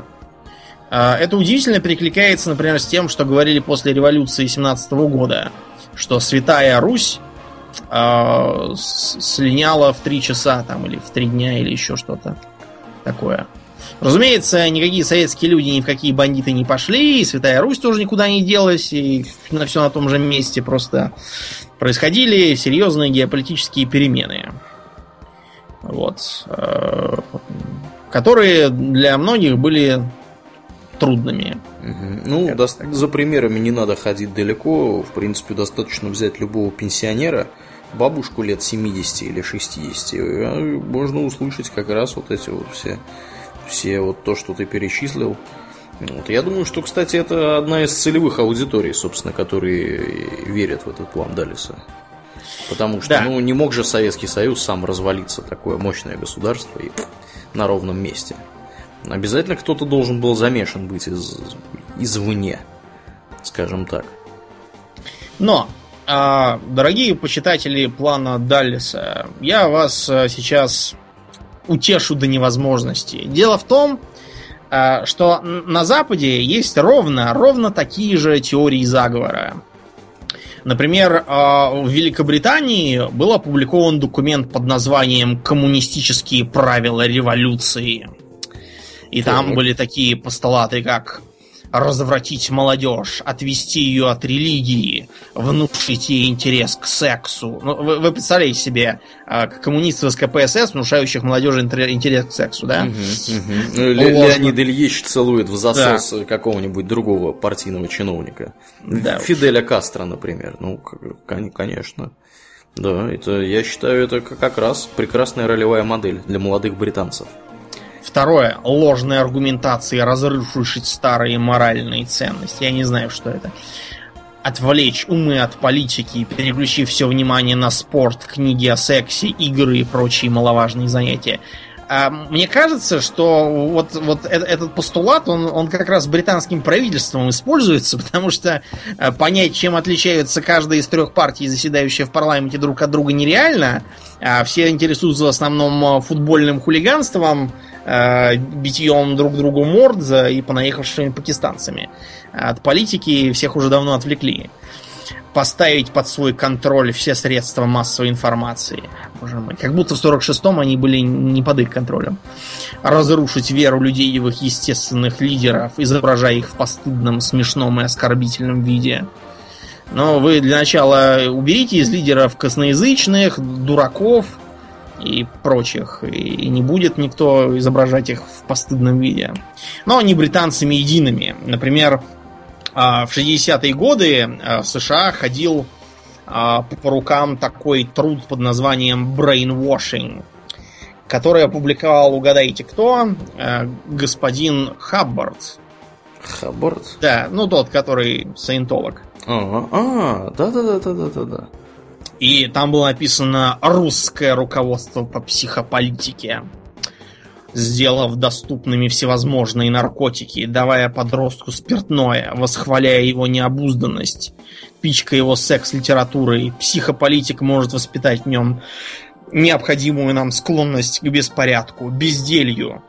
Это удивительно перекликается, например, с тем, что говорили после революции 17 года, что Святая Русь э, слиняла в три часа там или в три дня или еще что-то такое. Разумеется, никакие советские люди ни в какие бандиты не пошли, и Святая Русь тоже никуда не делась, и на все на том же месте просто происходили серьезные геополитические перемены. Вот. Э, которые для многих были трудными. Угу. Ну, до, за примерами не надо ходить далеко. В принципе, достаточно взять любого пенсионера, бабушку лет 70 или 60. И можно услышать как раз вот эти вот все, все вот то, что ты перечислил. Вот. Я думаю, что, кстати, это одна из целевых аудиторий, собственно, которые верят в этот план Далиса. Потому что, да. ну, не мог же Советский Союз сам развалиться, такое мощное государство, и на ровном месте. Обязательно кто-то должен был замешан быть из, извне, скажем так. Но, дорогие почитатели плана Даллиса, я вас а, сейчас утешу до невозможности. Дело в том, а, что на Западе есть ровно, ровно такие же теории заговора. Например, в Великобритании был опубликован документ под названием «Коммунистические правила революции». И там были такие постулаты, как развратить молодежь, отвести ее от религии, внушить ей интерес к сексу. Ну, вы, вы представляете себе э, коммунистов из КПСС, внушающих молодежи интерес к сексу, да? Угу, угу. Леонид Ильич целует в засос да. какого-нибудь другого партийного чиновника. Да, Фиделя уж. Кастро, например. Ну, конечно. Да, это, я считаю, это как раз прекрасная ролевая модель для молодых британцев. Второе. Ложные аргументации, разрушившие старые моральные ценности. Я не знаю, что это. Отвлечь умы от политики, переключив все внимание на спорт, книги о сексе, игры и прочие маловажные занятия. А мне кажется, что вот, вот этот постулат, он, он как раз британским правительством используется, [LAUGHS] потому что э, понять, чем отличаются каждая из трех партий, заседающие в парламенте друг от друга, нереально. А все интересуются в основном футбольным хулиганством, э, битьем друг другу морд за и понаехавшими пакистанцами. От политики всех уже давно отвлекли. Поставить под свой контроль все средства массовой информации. Боже мой. Как будто в 46-м они были не под их контролем. Разрушить веру людей в их естественных лидеров, изображая их в постыдном, смешном и оскорбительном виде. Но вы для начала уберите из лидеров косноязычных, дураков, и прочих. И не будет никто изображать их в постыдном виде. Но они британцами едиными. Например, а, в 60-е годы а, в США ходил а, по рукам такой труд под названием Brainwashing, который опубликовал, угадайте кто, господин Хаббард. Хаббард? Да, ну тот, который саентолог. А, да-да-да-да-да-да. И там было написано «Русское руководство по психополитике», сделав доступными всевозможные наркотики, давая подростку спиртное, восхваляя его необузданность, пичкая его секс-литературой, психополитик может воспитать в нем необходимую нам склонность к беспорядку, безделью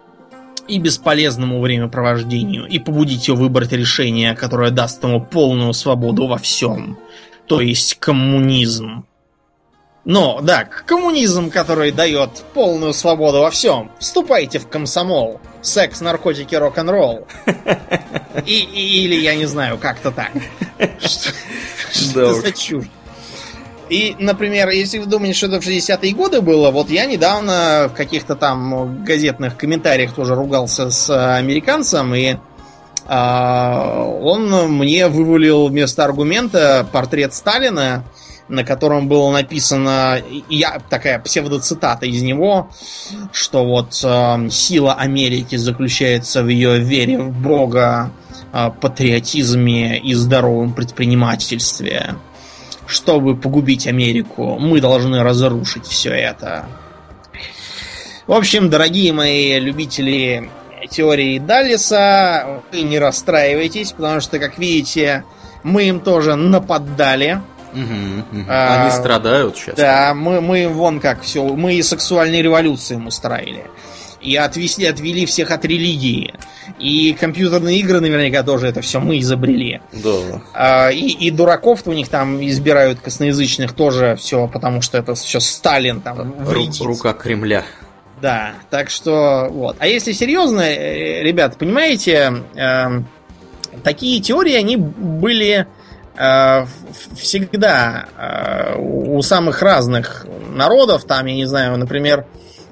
и бесполезному времяпровождению, и побудить его выбрать решение, которое даст ему полную свободу во всем, то есть коммунизм. Но, да, коммунизм, который дает полную свободу во всем. Вступайте в комсомол. Секс, наркотики, рок-н-ролл. [LAUGHS] И, и, или, я не знаю, как-то так. [LAUGHS] Что, что за чушь? И, например, если вы думаете, что это в 60-е годы было, вот я недавно в каких-то там газетных комментариях тоже ругался с американцем, и а, он мне вывалил вместо аргумента портрет Сталина, на котором было написано, я, такая псевдоцитата из него, что вот э, сила Америки заключается в ее вере в Бога, э, патриотизме и здоровом предпринимательстве. Чтобы погубить Америку, мы должны разрушить все это. В общем, дорогие мои любители теории Даллиса, вы не расстраивайтесь, потому что, как видите, мы им тоже нападали. Угу, угу. А, Они страдают сейчас. Да, мы, мы вон как все, мы и сексуальные революции ему устроили. И отвели, отвели всех от религии. И компьютерные игры наверняка тоже это все мы изобрели. Да. А, и, и дураков у них там избирают косноязычных тоже все, потому что это все Сталин там вредит. Рука Кремля. Да, так что вот. А если серьезно, э, ребят, понимаете, э, такие теории, они были всегда э, у самых разных народов. Там, я не знаю, например,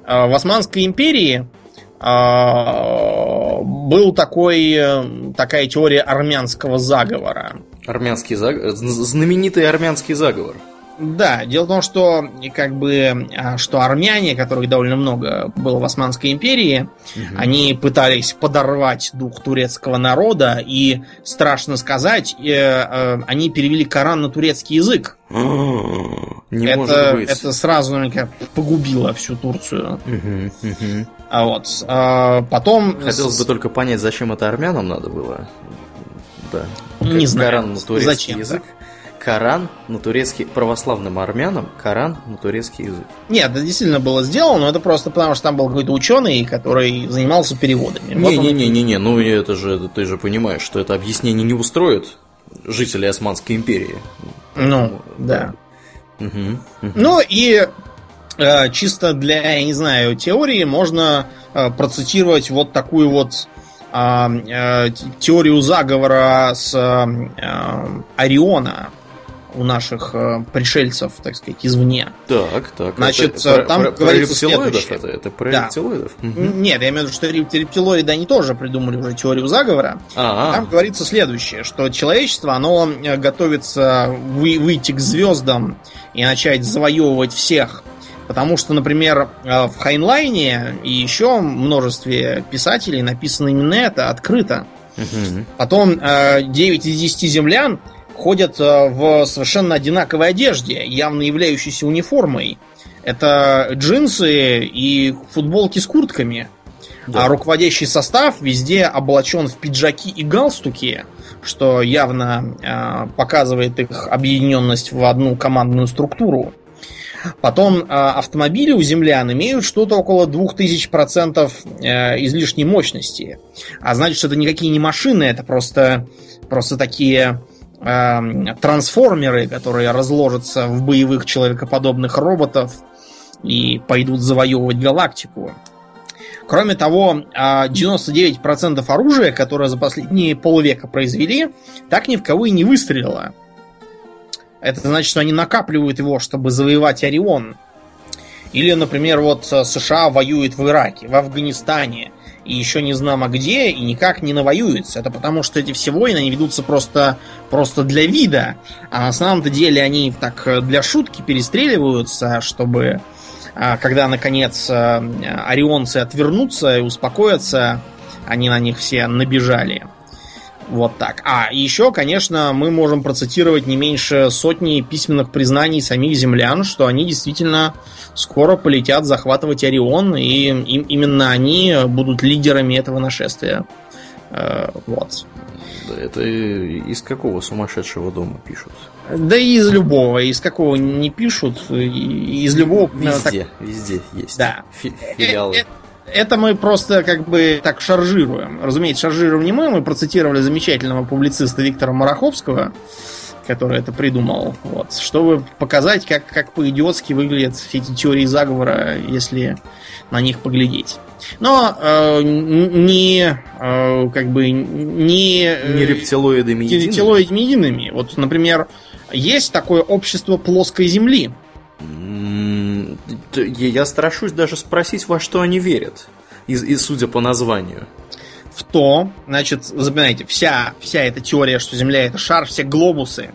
э, в Османской империи э, был такой, э, такая теория армянского заговора. Армянский заговор? Знаменитый армянский заговор. Да, дело в том, что как бы а, что армяне, которых довольно много было в Османской империи, угу. они пытались подорвать дух турецкого народа и страшно сказать, э, э, они перевели Коран на турецкий язык. [GASPS] Не это, может быть. это сразу наверняка погубило всю Турцию. Угу, угу. А вот а, потом. Хотелось бы только понять, зачем это армянам надо было. Да. Не знаю. Коран на турецкий зачем язык. Коран на турецкий православным армянам, Коран на турецкий язык. Нет, это действительно было сделано, но это просто потому, что там был какой-то ученый, который занимался переводами. Не-не-не-не, ну это же, ты же понимаешь, что это объяснение не устроит жителей Османской империи. Ну, да. Угу, угу. Ну и э, чисто для, я не знаю, теории можно э, процитировать вот такую вот э, э, теорию заговора с э, Ориона у наших э, пришельцев, так сказать, извне. Так, так. Значит, это, там про, говорится про рептилоидов это, это про да. рептилоидов? Угу. Нет, я имею в виду, что рептилоиды, они тоже придумали уже теорию заговора. А-а. Там говорится следующее, что человечество, оно э, готовится вы, выйти к звездам и начать завоевывать всех. Потому что, например, э, в Хайнлайне и еще множестве писателей написано именно это открыто. Угу. Потом 9 из 10 землян ходят э, в совершенно одинаковой одежде, явно являющейся униформой. Это джинсы и футболки с куртками. Да. А руководящий состав везде облачен в пиджаки и галстуки, что явно э, показывает их объединенность в одну командную структуру. Потом э, автомобили у землян имеют что-то около 2000% э, излишней мощности. А значит, что это никакие не машины, это просто, просто такие э, трансформеры, которые разложатся в боевых человекоподобных роботов и пойдут завоевывать галактику. Кроме того, 99% а, оружия, которое за последние полвека произвели, так ни в кого и не выстрелило. Это значит, что они накапливают его, чтобы завоевать Орион. Или, например, вот США воюет в Ираке, в Афганистане, и еще не знамо где, и никак не навоюются. Это потому, что эти все войны, они ведутся просто, просто для вида, а на самом-то деле они так э, для шутки перестреливаются, чтобы а, когда, наконец, э, орионцы отвернутся и успокоятся, они на них все набежали. Вот так. А, еще, конечно, мы можем процитировать не меньше сотни письменных признаний самих землян, что они действительно скоро полетят захватывать Орион, и им, именно они будут лидерами этого нашествия. Э, вот. Это из какого сумасшедшего дома пишут? Да и из любого, из какого не пишут, из любого... Везде, так... везде есть. Да. Фи филиалы. Э, э, это мы просто как бы так шаржируем. Разумеется, шаржируем не мы, мы процитировали замечательного публициста Виктора Мараховского, который это придумал, вот, чтобы показать, как, как по-идиотски выглядят все эти теории заговора, если на них поглядеть. Но э, не э, как бы не, э, не рептилоидами едиными. рептилоидами едиными. Вот, например, есть такое общество плоской земли. Я страшусь даже спросить, во что они верят. И, и судя по названию. В то, значит, запоминайте, вся, вся эта теория, что Земля это шар, все глобусы,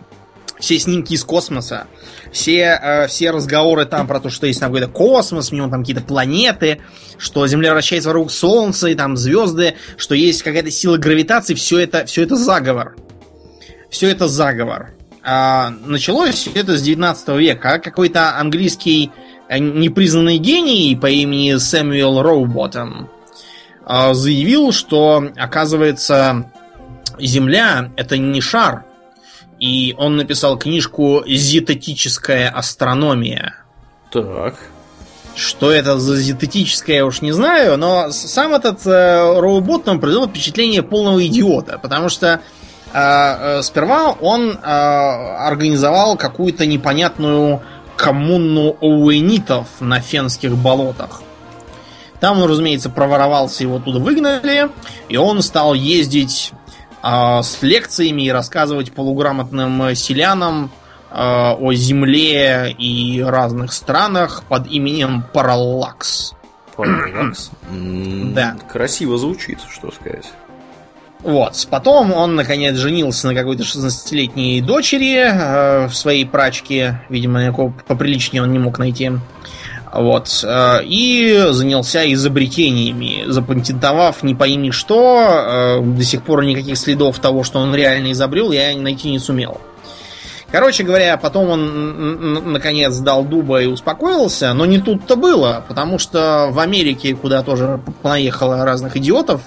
все снимки из космоса, все, э, все разговоры там про то, что есть там какой-то космос, в нем там какие-то планеты, что Земля вращается вокруг Солнца, и там звезды, что есть какая-то сила гравитации, все это, все это заговор. Все это заговор. А, началось это с 19 века. Какой-то английский Э, непризнанный гений по имени Сэмюэл Роуботтон э, заявил, что, оказывается, Земля — это не шар. И он написал книжку «Зитетическая астрономия». Так. Что это за зитетическое, я уж не знаю, но сам этот э, Роубот нам произвел впечатление полного идиота, потому что э, сперва он э, организовал какую-то непонятную коммуну оуэнитов на фенских болотах. Там он, разумеется, проворовался, его оттуда выгнали, и он стал ездить э, с лекциями и рассказывать полуграмотным селянам э, о земле и разных странах под именем Параллакс. Параллакс? Да. Красиво звучит, что сказать. Вот. Потом он, наконец, женился на какой-то 16-летней дочери э, в своей прачке. Видимо, никакого поприличнее он не мог найти. Вот. Э, и занялся изобретениями, запатентовав не пойми что. Э, до сих пор никаких следов того, что он реально изобрел, я найти не сумел. Короче говоря, потом он наконец дал дуба и успокоился, но не тут-то было, потому что в Америке, куда тоже понаехало разных идиотов,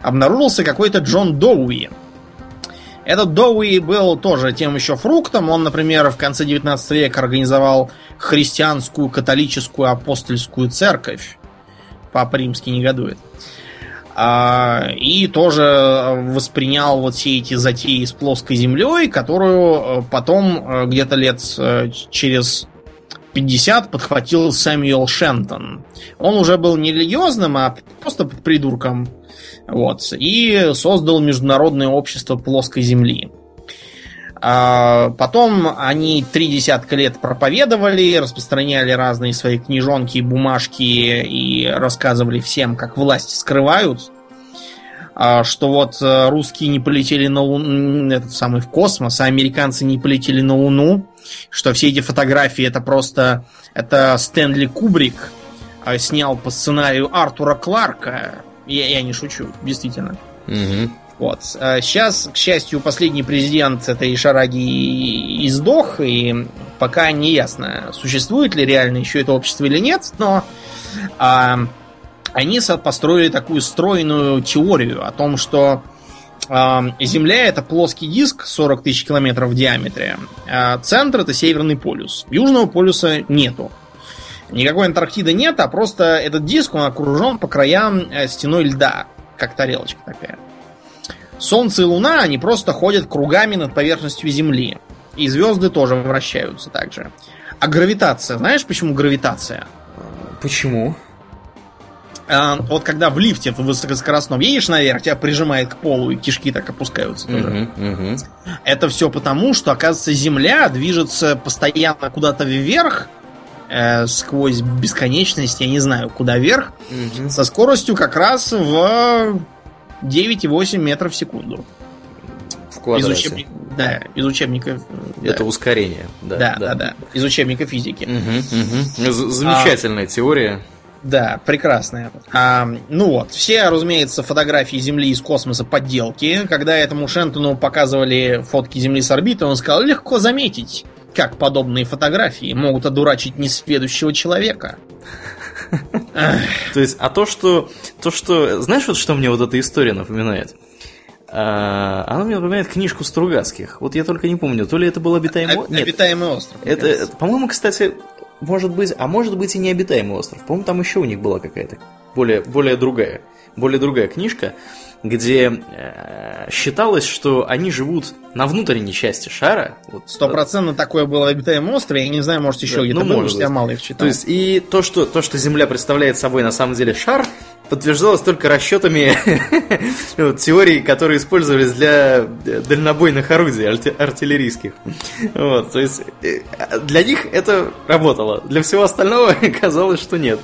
обнаружился какой-то Джон Доуи. Этот Доуи был тоже тем еще фруктом. Он, например, в конце 19 века организовал христианскую католическую апостольскую церковь. Папа Римский негодует. А, и тоже воспринял вот все эти затеи с плоской землей, которую э, потом э, где-то лет э, через 50 подхватил Сэмюэл Шентон. Он уже был не религиозным, а просто придурком вот. И создал Международное общество плоской земли. А потом они три десятка лет проповедовали, распространяли разные свои книжонки, бумажки и рассказывали всем, как власти скрывают, а, что вот э, русские не полетели на Луну, этот самый в космос, а американцы не полетели на Луну, что все эти фотографии это просто это Стэнли Кубрик а, снял по сценарию Артура Кларка, я, я не шучу, действительно. Угу. Вот. Сейчас, к счастью, последний президент этой шараги издох, и пока не ясно, существует ли реально еще это общество или нет, но а, они построили такую стройную теорию о том, что Земля это плоский диск 40 тысяч километров в диаметре, а центр это Северный полюс. Южного полюса нету. Никакой Антарктиды нет, а просто этот диск, он окружен по краям э, стеной льда, как тарелочка такая. Солнце и Луна, они просто ходят кругами над поверхностью Земли. И звезды тоже вращаются также. А гравитация, знаешь, почему гравитация? Почему? А, вот когда в лифте в высокоскоростном едешь наверх, тебя прижимает к полу, и кишки так опускаются тоже. Это все потому, что, оказывается, Земля движется постоянно куда-то вверх, э, сквозь бесконечность, я не знаю, куда вверх, со скоростью как раз в 9,8 метров в секунду. В квадрате. Из учебник... Да, из учебника. Это да. ускорение. Да, да, да, да. Из учебника физики. Угу, угу. Замечательная а... теория. Да, прекрасная. А, ну вот, все, разумеется, фотографии Земли из космоса подделки. Когда этому Шентону показывали фотки Земли с орбиты, он сказал, легко заметить. Как подобные фотографии могут одурачить несведущего человека? То есть, а то, что... То, что... Знаешь, вот что мне вот эта история напоминает? А, она мне напоминает книжку Стругацких. Вот я только не помню, то ли это был обитаемый. Нет, обитаемый остров. Это, по-моему, кстати, может быть, а может быть и не обитаемый остров. По-моему, там еще у них была какая-то более, более другая, более другая книжка где э, считалось, что они живут на внутренней части шара. Стопроцентно вот, такое было в обитаемом острове, я не знаю, может еще да, где-то ну, было, я мало их читал. То есть, и то что, то, что Земля представляет собой на самом деле шар, подтверждалось только расчетами [LAUGHS] теорий, которые использовались для дальнобойных орудий артиллерийских. Вот, то есть э, для них это работало, для всего остального [LAUGHS] казалось, что нет.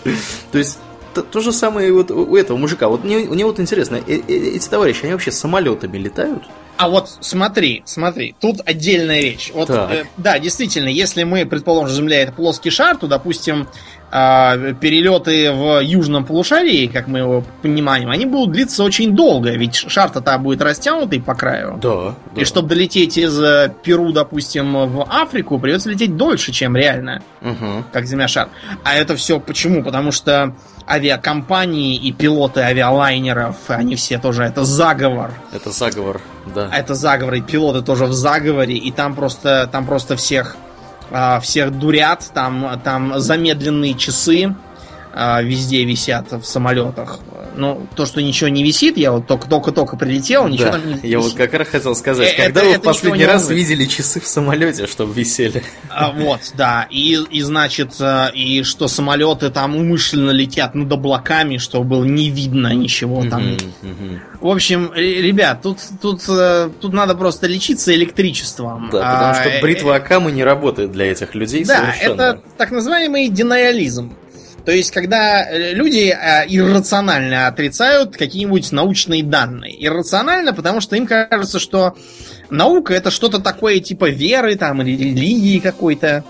То есть то, то же самое вот у этого мужика. Вот мне, мне вот интересно, э, э, эти товарищи, они вообще самолетами летают? А вот смотри, смотри, тут отдельная речь. Вот, э, да, действительно, если мы предположим, Земля это плоский шар, то, допустим, э, перелеты в южном полушарии, как мы его понимаем, они будут длиться очень долго, ведь шар-то там будет растянутый по краю. Да. И чтобы долететь из э, Перу, допустим, в Африку, придется лететь дольше, чем реально, угу. как Земля шар. А это все почему? Потому что авиакомпании и пилоты авиалайнеров, они все тоже, это заговор. Это заговор, да. Это заговор, и пилоты тоже в заговоре, и там просто, там просто всех, а, всех дурят, там, там замедленные часы а, везде висят в самолетах. Ну, то, что ничего не висит, я вот только-только-только прилетел, ничего Да, там не висит. я вот как раз хотел сказать, Э, когда это- вы это в последний раз волнует. видели часы в самолете, чтобы висели? А, вот, да. И, и значит, э, и что самолеты там умышленно летят над облаками, чтобы было не видно ничего там. В общем, ребят, тут, тут, э, тут надо просто лечиться электричеством. Да, потому А, что бритва Акамы не работает для этих людей Да, совершенно. это так называемый денайализм. То есть, когда э, люди э, иррационально отрицают какие-нибудь научные данные. Иррационально, потому что им кажется, что наука это что-то такое типа веры там, или религии какой-то.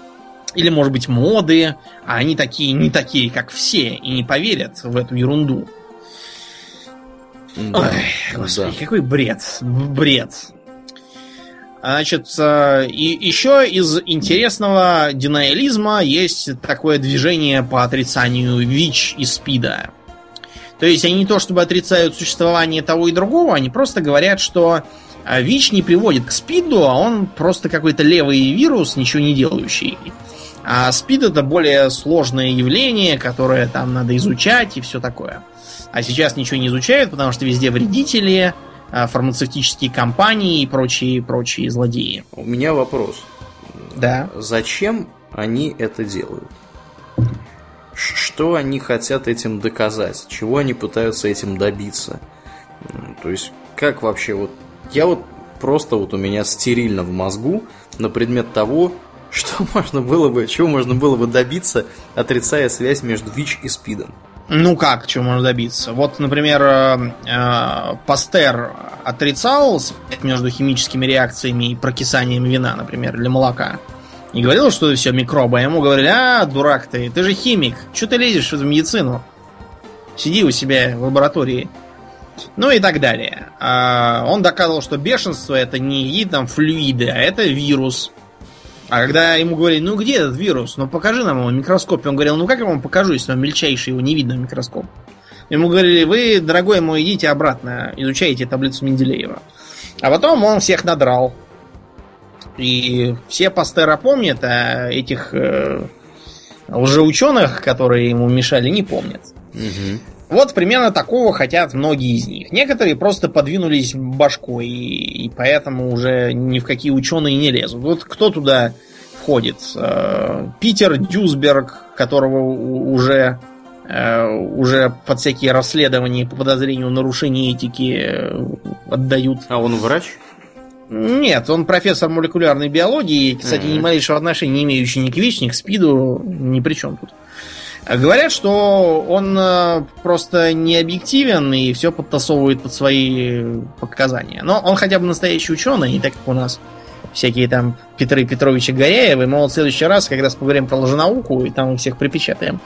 Или, может быть, моды. А они такие, не такие, как все, и не поверят в эту ерунду. Да, Ой, господи, да. какой бред. Бред. Значит, э, и еще из интересного динаилизма есть такое движение по отрицанию ВИЧ и СПИДа. То есть они не то чтобы отрицают существование того и другого, они просто говорят, что э, ВИЧ не приводит к СПИДу, а он просто какой-то левый вирус, ничего не делающий. А СПИД это более сложное явление, которое там надо изучать и все такое. А сейчас ничего не изучают, потому что везде вредители, фармацевтические компании и прочие, прочие злодеи. У меня вопрос. Да. Зачем они это делают? Что они хотят этим доказать? Чего они пытаются этим добиться? То есть, как вообще вот... Я вот просто вот у меня стерильно в мозгу на предмет того, [LAUGHS] что можно было бы, чего можно было бы добиться, отрицая связь между ВИЧ и СПИДом. Ну как, чего можно добиться? Вот, например, э, э, Пастер отрицал между химическими реакциями и прокисанием вина, например, или молока. И говорил, что это все микробы. А ему говорили, а, дурак ты, ты же химик, что ты лезешь в медицину? Сиди у себя в лаборатории. Ну и так далее. А, он доказывал, что бешенство это не какие там флюиды, а это вирус. А когда ему говорили, ну где этот вирус? Ну покажи нам его в микроскопе. Он говорил, ну как я вам покажу, если он мельчайший, его не видно в микроскоп. Ему говорили, вы, дорогой мой, идите обратно, изучайте таблицу Менделеева. А потом он всех надрал. И все пастера помнят, а этих э, лжеученых, которые ему мешали, не помнят. Мгм. Вот примерно такого хотят многие из них. Некоторые просто подвинулись башкой, и, и поэтому уже ни в какие ученые не лезут. Вот кто туда входит? Э, Питер Дюсберг, которого уже, э, уже под всякие расследования по подозрению нарушения этики э, отдают. А он врач? Нет, он профессор молекулярной биологии, кстати, Мгм. ни малейшего отношения не имеющий ни к ВИЧ, ни к СПИДу, ни при чем тут. А Говорят, что он э, просто не объективен и все подтасовывает под свои показания. Но он хотя бы настоящий ученый, не так как у нас всякие там Петры Петровича Горяевы. Мы вот в следующий раз как раз поговорим про лженауку и там всех припечатаем.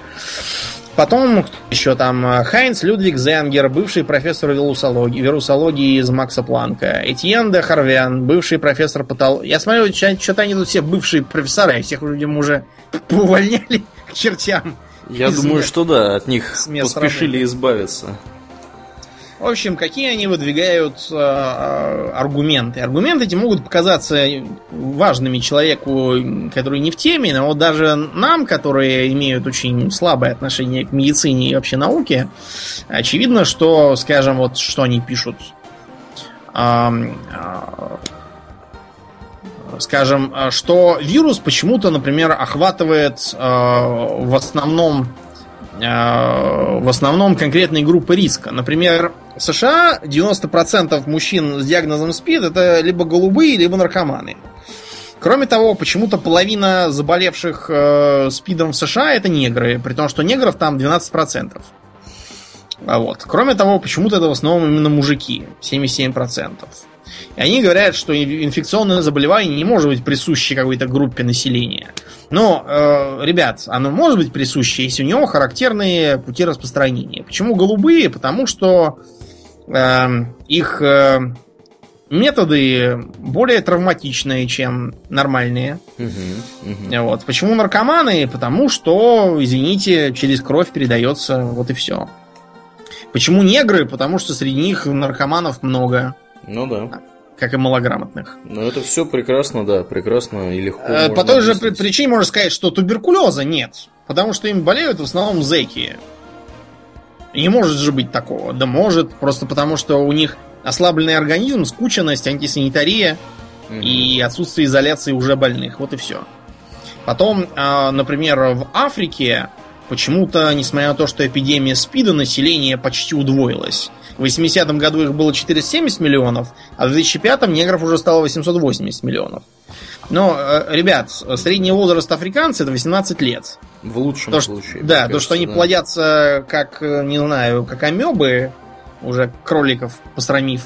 Потом еще там Хайнц Людвиг Зенгер, бывший профессор вирусологии, вирусологии из Макса Планка. Этьен де Харвян, бывший профессор патологии. Я смотрю, что-то они тут все бывшие профессора, и всех людям уже [LAUGHS] увольняли к чертям. Я Из думаю, мест- что да, от них поспешили работы. избавиться. В общем, какие они выдвигают э, э, аргументы? Аргументы эти могут показаться важными человеку, который не в теме, но вот даже нам, которые имеют очень слабое отношение к медицине и вообще науке, очевидно, что, скажем, вот что они пишут. Ам, а, Скажем, а, что вирус почему-то, например, охватывает э, в основном э, в основном конкретные группы риска. Например, в США 90% мужчин с диагнозом СПИД это либо голубые, либо наркоманы. Кроме того, почему-то половина заболевших э, СПИДом в США это негры, при том, что негров там 12%. А вот. Кроме того, почему-то это в основном именно мужики, 77%. И они говорят, что ин- инфекционное заболевание не может быть присуще какой-то группе населения. Но, э, ребят, оно может быть присуще, если у него характерные пути распространения. Почему голубые? Потому что э, их э, методы более травматичные, чем нормальные. Мгм, мгм. Вот. Почему наркоманы? Потому что, извините, через кровь передается, вот и все. Почему негры? Потому что среди них наркоманов много, Ну да. как и малограмотных. Но это все прекрасно, да, прекрасно и легко. Э, По той же объяснить. причине можно сказать, что туберкулеза нет. Потому что им болеют в основном зэки. Не может же быть такого. Да может, просто потому что у них ослабленный организм, скученность, антисанитария mm-hmm. и отсутствие изоляции уже больных. Вот и все. Потом, а, например, в Африке почему-то, несмотря на то, что эпидемия СПИДа, население почти удвоилось. В 80-м году их было 470 миллионов, а в 2005-м негров уже стало 880 миллионов. Но, э, ребят, средний возраст африканцев это 18 лет. В лучшем то, случае. Да, кажется, то, что они да. плодятся как, э, не знаю, как амебы, уже кроликов посрамив,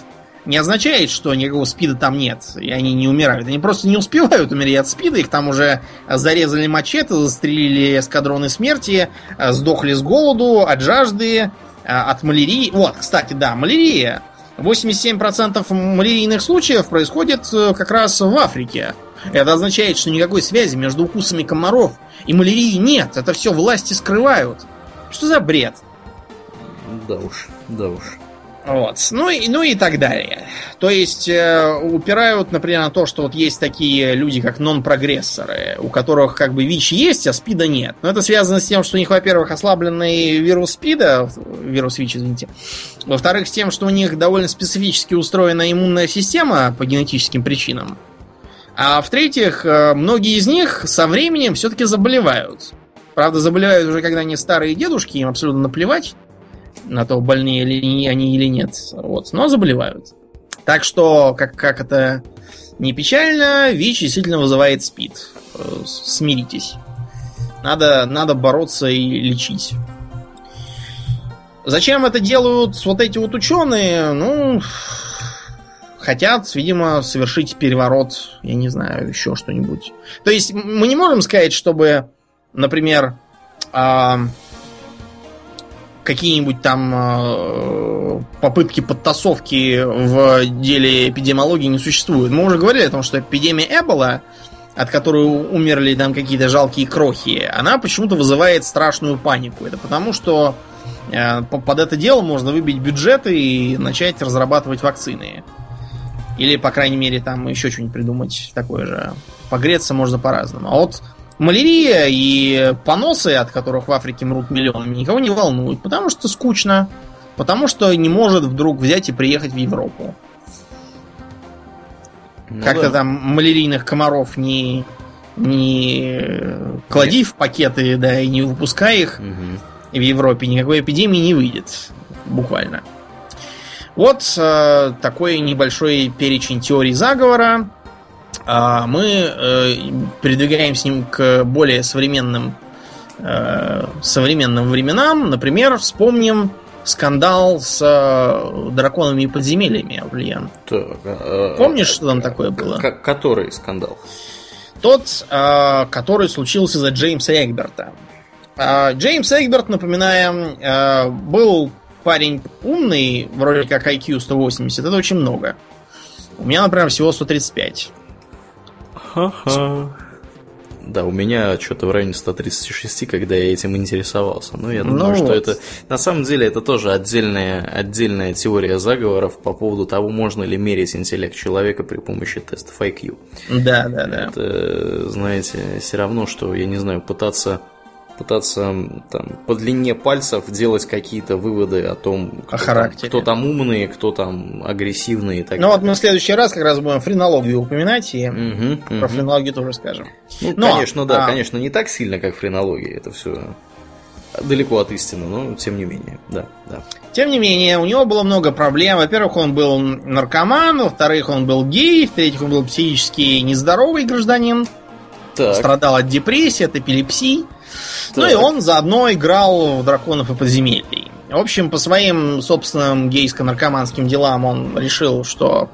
не означает, что никакого спида там нет, и они не умирают. Они просто не успевают умереть от спида, их там уже зарезали мачете, застрелили эскадроны смерти, э, сдохли с голоду, от жажды, от малярии. Вот, кстати, да, малярия. 87% малярийных случаев происходит как раз в Африке. Это означает, что никакой связи между укусами комаров и малярией нет. Это все власти скрывают. Что за бред? Да уж, да уж. Вот. Ну и, ну и так далее. То есть э, упирают, например, на то, что вот есть такие люди, как нон-прогрессоры, у которых как бы ВИЧ есть, а СПИДа нет. Но это связано с тем, что у них, во-первых, ослабленный вирус СПИДа, вирус ВИЧ, извините. Во-вторых, с тем, что у них довольно специфически устроена иммунная система по генетическим причинам. А в-третьих, э, многие из них со временем все-таки заболевают. Правда, заболевают уже, когда они старые дедушки, им абсолютно наплевать на то, больные ли они или нет. Вот. Но заболевают. Так что, как, как это не печально, ВИЧ действительно вызывает СПИД. Э, смиритесь. Надо, надо бороться и лечить. Зачем это делают вот эти вот ученые? Ну, хотят, видимо, совершить переворот, я не знаю, еще что-нибудь. То есть мы не можем сказать, чтобы, например, э, какие-нибудь там э, попытки подтасовки в деле эпидемиологии не существуют. Мы уже говорили о том, что эпидемия Эбола, от которой умерли там какие-то жалкие крохи, она почему-то вызывает страшную панику. Это потому, что э, под это дело можно выбить бюджеты и начать разрабатывать вакцины. Или, по крайней мере, там еще что-нибудь придумать такое же. Погреться можно по-разному. А вот малярия и поносы, от которых в Африке мрут миллионами, никого не волнуют, потому что скучно. Потому что не может вдруг взять и приехать в Европу. Ну, Как-то да. там малярийных комаров не, не клади в пакеты, да, и не выпускай их. Угу. в Европе никакой эпидемии не выйдет. Буквально. Вот э, такой небольшой перечень теорий заговора. Э, мы э, передвигаем с ним к более современным, э, современным временам. Например, вспомним скандал с э, драконами и подземельями, Аурлиен. э, Помнишь, что там такое было? Который скандал? Тот, э, который случился за Джеймса Эгберта. Э, Джеймс Эгберт, напоминаем, э, был парень умный, вроде как IQ 180, это очень много. У меня, например, всего 135. Ха-ха. Да, у меня что-то в районе 136, когда я этим интересовался. Но я думаю, ну что вот. это... На самом деле, это тоже отдельная, отдельная теория заговоров по поводу того, можно ли мерить интеллект человека при помощи тестов IQ. Да, да, да. Это, знаете, все равно, что, я не знаю, пытаться пытаться там, по длине пальцев делать какие-то выводы о том, кто, о характере. Там, кто там умный, кто там агрессивный и так Ну вот мы в следующий раз как раз будем френологию упоминать и угу, про угу. френологию тоже скажем. Ну, но, конечно, да, а... конечно, не так сильно, как френология, это все далеко от истины, но тем не менее, да, да. Тем не менее, у него было много проблем. Во-первых, он был наркоман, во-вторых, он был гей, в-третьих, он был психически нездоровый гражданин. Так. Страдал от депрессии, от эпилепсии. Так. Ну и он заодно играл в драконов и подземелий. В общем, по своим собственным гейско-наркоманским делам он решил, что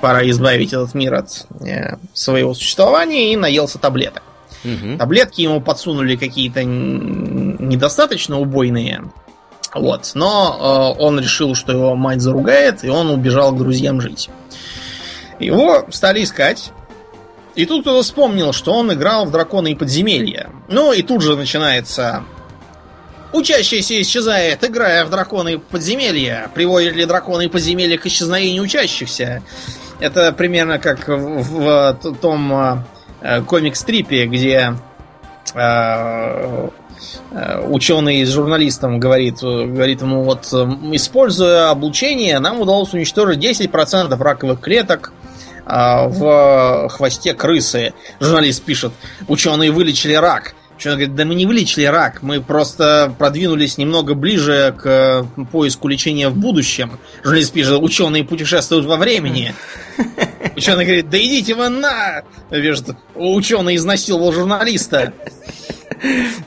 пора избавить этот мир от э, своего существования и наелся таблеток. Угу. Таблетки ему подсунули какие-то недостаточно убойные. Вот. Но э, он решил, что его мать заругает, и он убежал к друзьям жить. Его стали искать. И тут кто-то вспомнил, что он играл в драконы и подземелья. Ну и тут же начинается... Учащийся исчезает, играя в драконы и подземелья. Приводит ли драконы и подземелья к исчезновению учащихся? Это примерно как в, в том э, комик-стрипе, где э, Э, ученый с журналистом говорит, говорит ему, вот используя облучение, нам удалось уничтожить 10% раковых клеток в хвосте крысы. Журналист пишет, ученые вылечили рак. Ученый говорит, да мы не вылечили рак, мы просто продвинулись немного ближе к поиску лечения в будущем. Журналист пишет, ученые путешествуют во времени. Ученый говорит, да идите вы на! Ученый изнасиловал журналиста.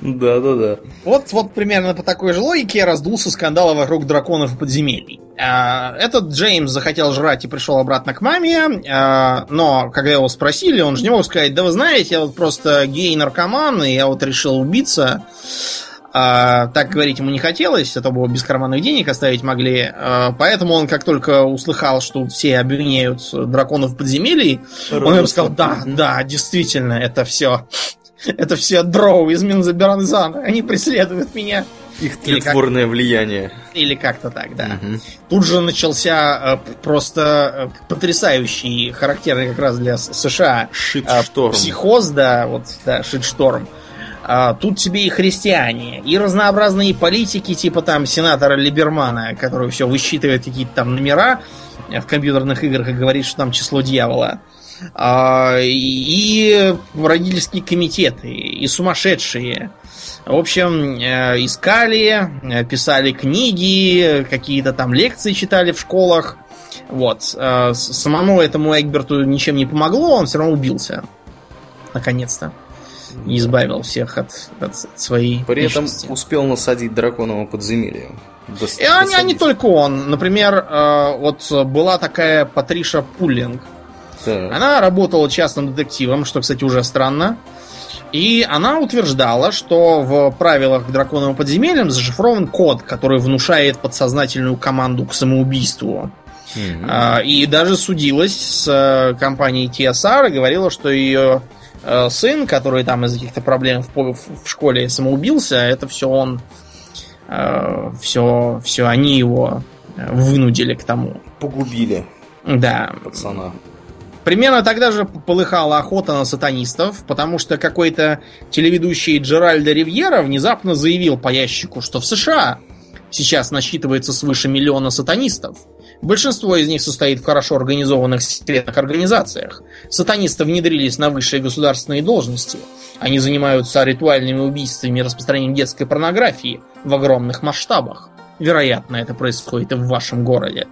Да, да, да. Вот, вот примерно по такой же логике раздулся скандал вокруг драконов и подземелий. А, этот Джеймс захотел жрать и пришел обратно к маме, а, но когда его спросили, он же не мог сказать, да вы знаете, я вот просто гей-наркоман, и я вот решил убиться. А, так говорить ему не хотелось, а то бы его без карманных денег оставить могли. А, поэтому он, как только услыхал, что все обвиняют драконов подземелий, он им сказал, да, да, действительно, это все [LAUGHS] это все дроу из Минзаберанзана. Они преследуют меня. Их тлетворное как... влияние. Или как-то так, да. Угу. Тут же начался э, просто э, потрясающий, характерный как раз для США Шитшторм. Э, психоз, да, вот, да, шитшторм. А, тут тебе и христиане, и разнообразные политики, типа там сенатора Либермана, который все высчитывает какие-то там номера в компьютерных играх и говорит, что там число дьявола. И родительские комитеты, и сумасшедшие. В общем, э, искали, э, писали книги, какие-то там лекции читали в школах. Вот. Э, самому этому Эгберту ничем не помогло, он все равно убился. Наконец-то. И избавил всех от, от своей При этом успел насадить драконового подземелья. До, и до а, не только он. Например, вот была такая Патриша Пуллинг, так. Она работала частным детективом, что, кстати, уже странно. И она утверждала, что в правилах к драконовым подземельям зашифрован код, который внушает подсознательную команду к самоубийству. Mm-hmm. И даже судилась с э, компанией TSR и говорила, что ее э, сын, который там из-за каких-то проблем в, в школе самоубился, это все он, все, все они его вынудили к тому. Погубили. Да. Пацана. Примерно тогда же полыхала охота на сатанистов, потому что какой-то телеведущий Джеральдо Ривьера внезапно заявил по ящику, что в США сейчас насчитывается свыше миллиона сатанистов. Большинство из них состоит в хорошо организованных секретных организациях. Сатанисты внедрились на высшие государственные должности. Они занимаются ритуальными убийствами и распространением детской порнографии в огромных масштабах. Вероятно, это происходит и в вашем городе.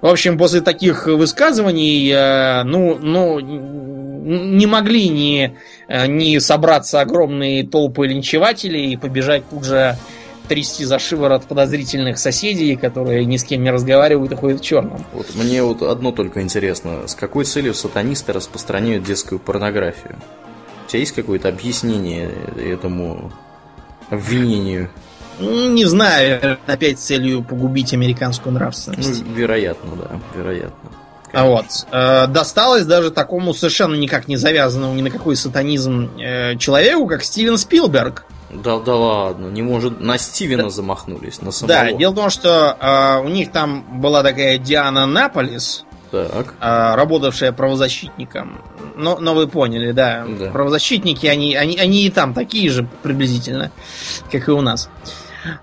В общем, после таких высказываний, э, ну, ну, не могли не, э, не собраться огромные толпы линчевателей и побежать тут же трясти за шиворот подозрительных соседей, которые ни с кем не разговаривают и ходят в черном. Вот мне вот одно только интересно, с какой целью сатанисты распространяют детскую порнографию? У тебя есть какое-то объяснение этому обвинению? Ну, не знаю, опять целью погубить американскую нравственность. Ну, вероятно, да, вероятно. А вот. Э, досталось даже такому совершенно никак не завязанному ни на какой сатанизм э, человеку, как Стивен Спилберг. Да, да ладно, не может. На Стивена да. замахнулись, на самого. Да, дело в том, что э, у них там была такая Диана Наполис, так. Э, работавшая правозащитником. Но, но вы поняли, да. да. Правозащитники, они, они, они и там такие же приблизительно, как и у нас.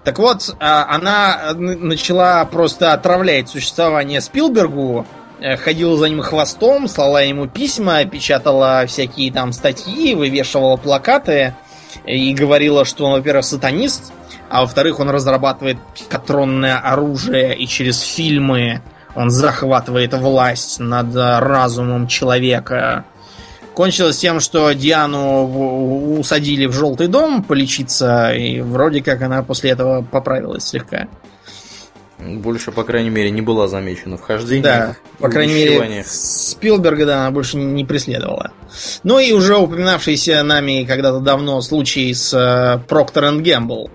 Так вот, а, она начала просто отравлять существование Спилбергу, э, ходила за ним хвостом, слала ему письма, печатала всякие там статьи, вывешивала плакаты и говорила, что он, во-первых, сатанист, а во-вторых, он разрабатывает патронное оружие и через фильмы он захватывает власть над разумом человека. Кончилось тем, что Диану усадили в желтый дом полечиться, и вроде как она после этого поправилась слегка. Больше, по крайней мере, не была замечена в хождении. Да, по крайней мере, Спилберга, да, она больше не преследовала. Ну и уже упоминавшийся нами когда-то давно случай с Проктор энд Гэмбл.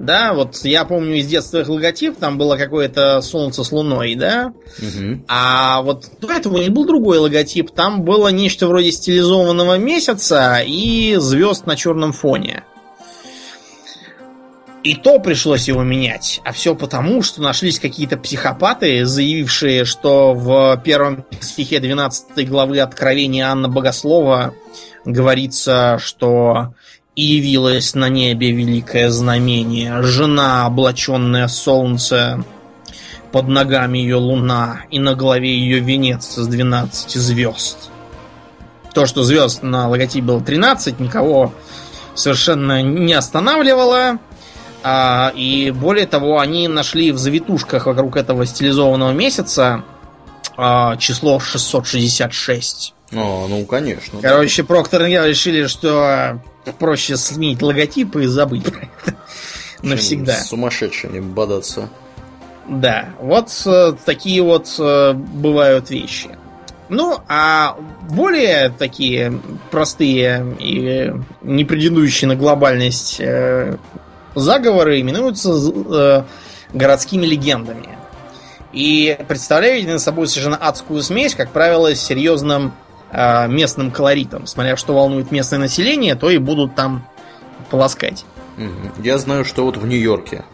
Да, вот я помню из детства их логотип, там было какое-то солнце с луной, да? Угу. А вот до этого у них был другой логотип, там было нечто вроде стилизованного месяца и звезд на черном фоне. И то пришлось его менять. А все потому, что нашлись какие-то психопаты, заявившие, что в первом стихе 12 главы Откровения Анна Богослова говорится, что И явилось на небе великое знамение. Жена, облаченная солнце, под ногами ее луна, и на голове ее венец из 12 звезд. То, что звезд на логотипе было 13, никого совершенно не останавливало. А, и более того, они нашли в завитушках вокруг этого стилизованного месяца а, число 666. О, ну конечно. Короче, Проктор и решили, что проще сменить логотипы и забыть про это навсегда. С сумасшедшими бодаться. Да, вот э, такие вот э, бывают вещи. Ну, а более такие простые и не претендующие на глобальность э, заговоры именуются э, городскими легендами. И представляют собой совершенно адскую смесь, как правило, с серьезным э, местным колоритом. Смотря что волнует местное население, то и будут там полоскать. Я знаю, что вот в Нью-Йорке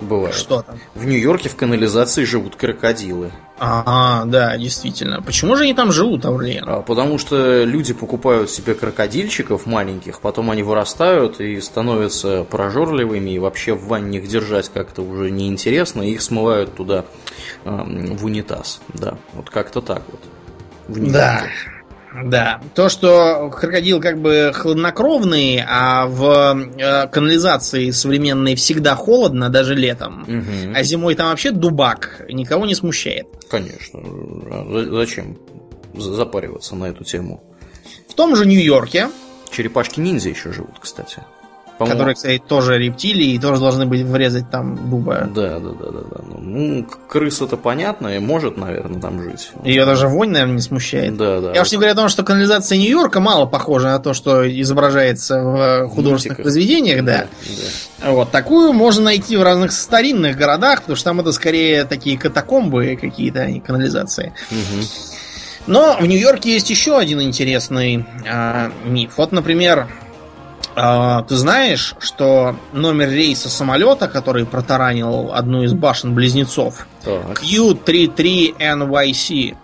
бывает. Что там? В Нью-Йорке в канализации живут крокодилы. Ага, да, действительно. Почему же они там живут, Аурлиен? А, потому что люди покупают себе крокодильчиков маленьких, потом они вырастают и становятся прожорливыми, и вообще в ванне их держать как-то уже неинтересно, и их смывают туда э, в унитаз. Да, вот как-то так вот. В да. Да, то, что крокодил как бы хладнокровный, а в э, канализации современной всегда холодно, даже летом, угу. а зимой там вообще дубак, никого не смущает. Конечно. А зачем запариваться на эту тему? В том же Нью-Йорке. Черепашки-ниндзя еще живут, кстати. Которые, кстати, тоже рептилии и тоже должны быть врезать там дуба. Да, да, да, да, да. Ну, крыса-то понятно, и может, наверное, там жить. Ее даже вонь, наверное, не смущает. Да, да. Я уж не говорю о том, что канализация Нью-Йорка мало похожа на то, что изображается в художественных Мультиках. произведениях, да. да, да. Вот, такую можно найти в разных старинных городах, потому что там это скорее такие катакомбы какие-то, а не канализации. Угу. Но в Нью-Йорке есть еще один интересный э, миф. Вот, например, ты знаешь, что номер рейса самолета, который протаранил одну из башен близнецов, Q33NYC,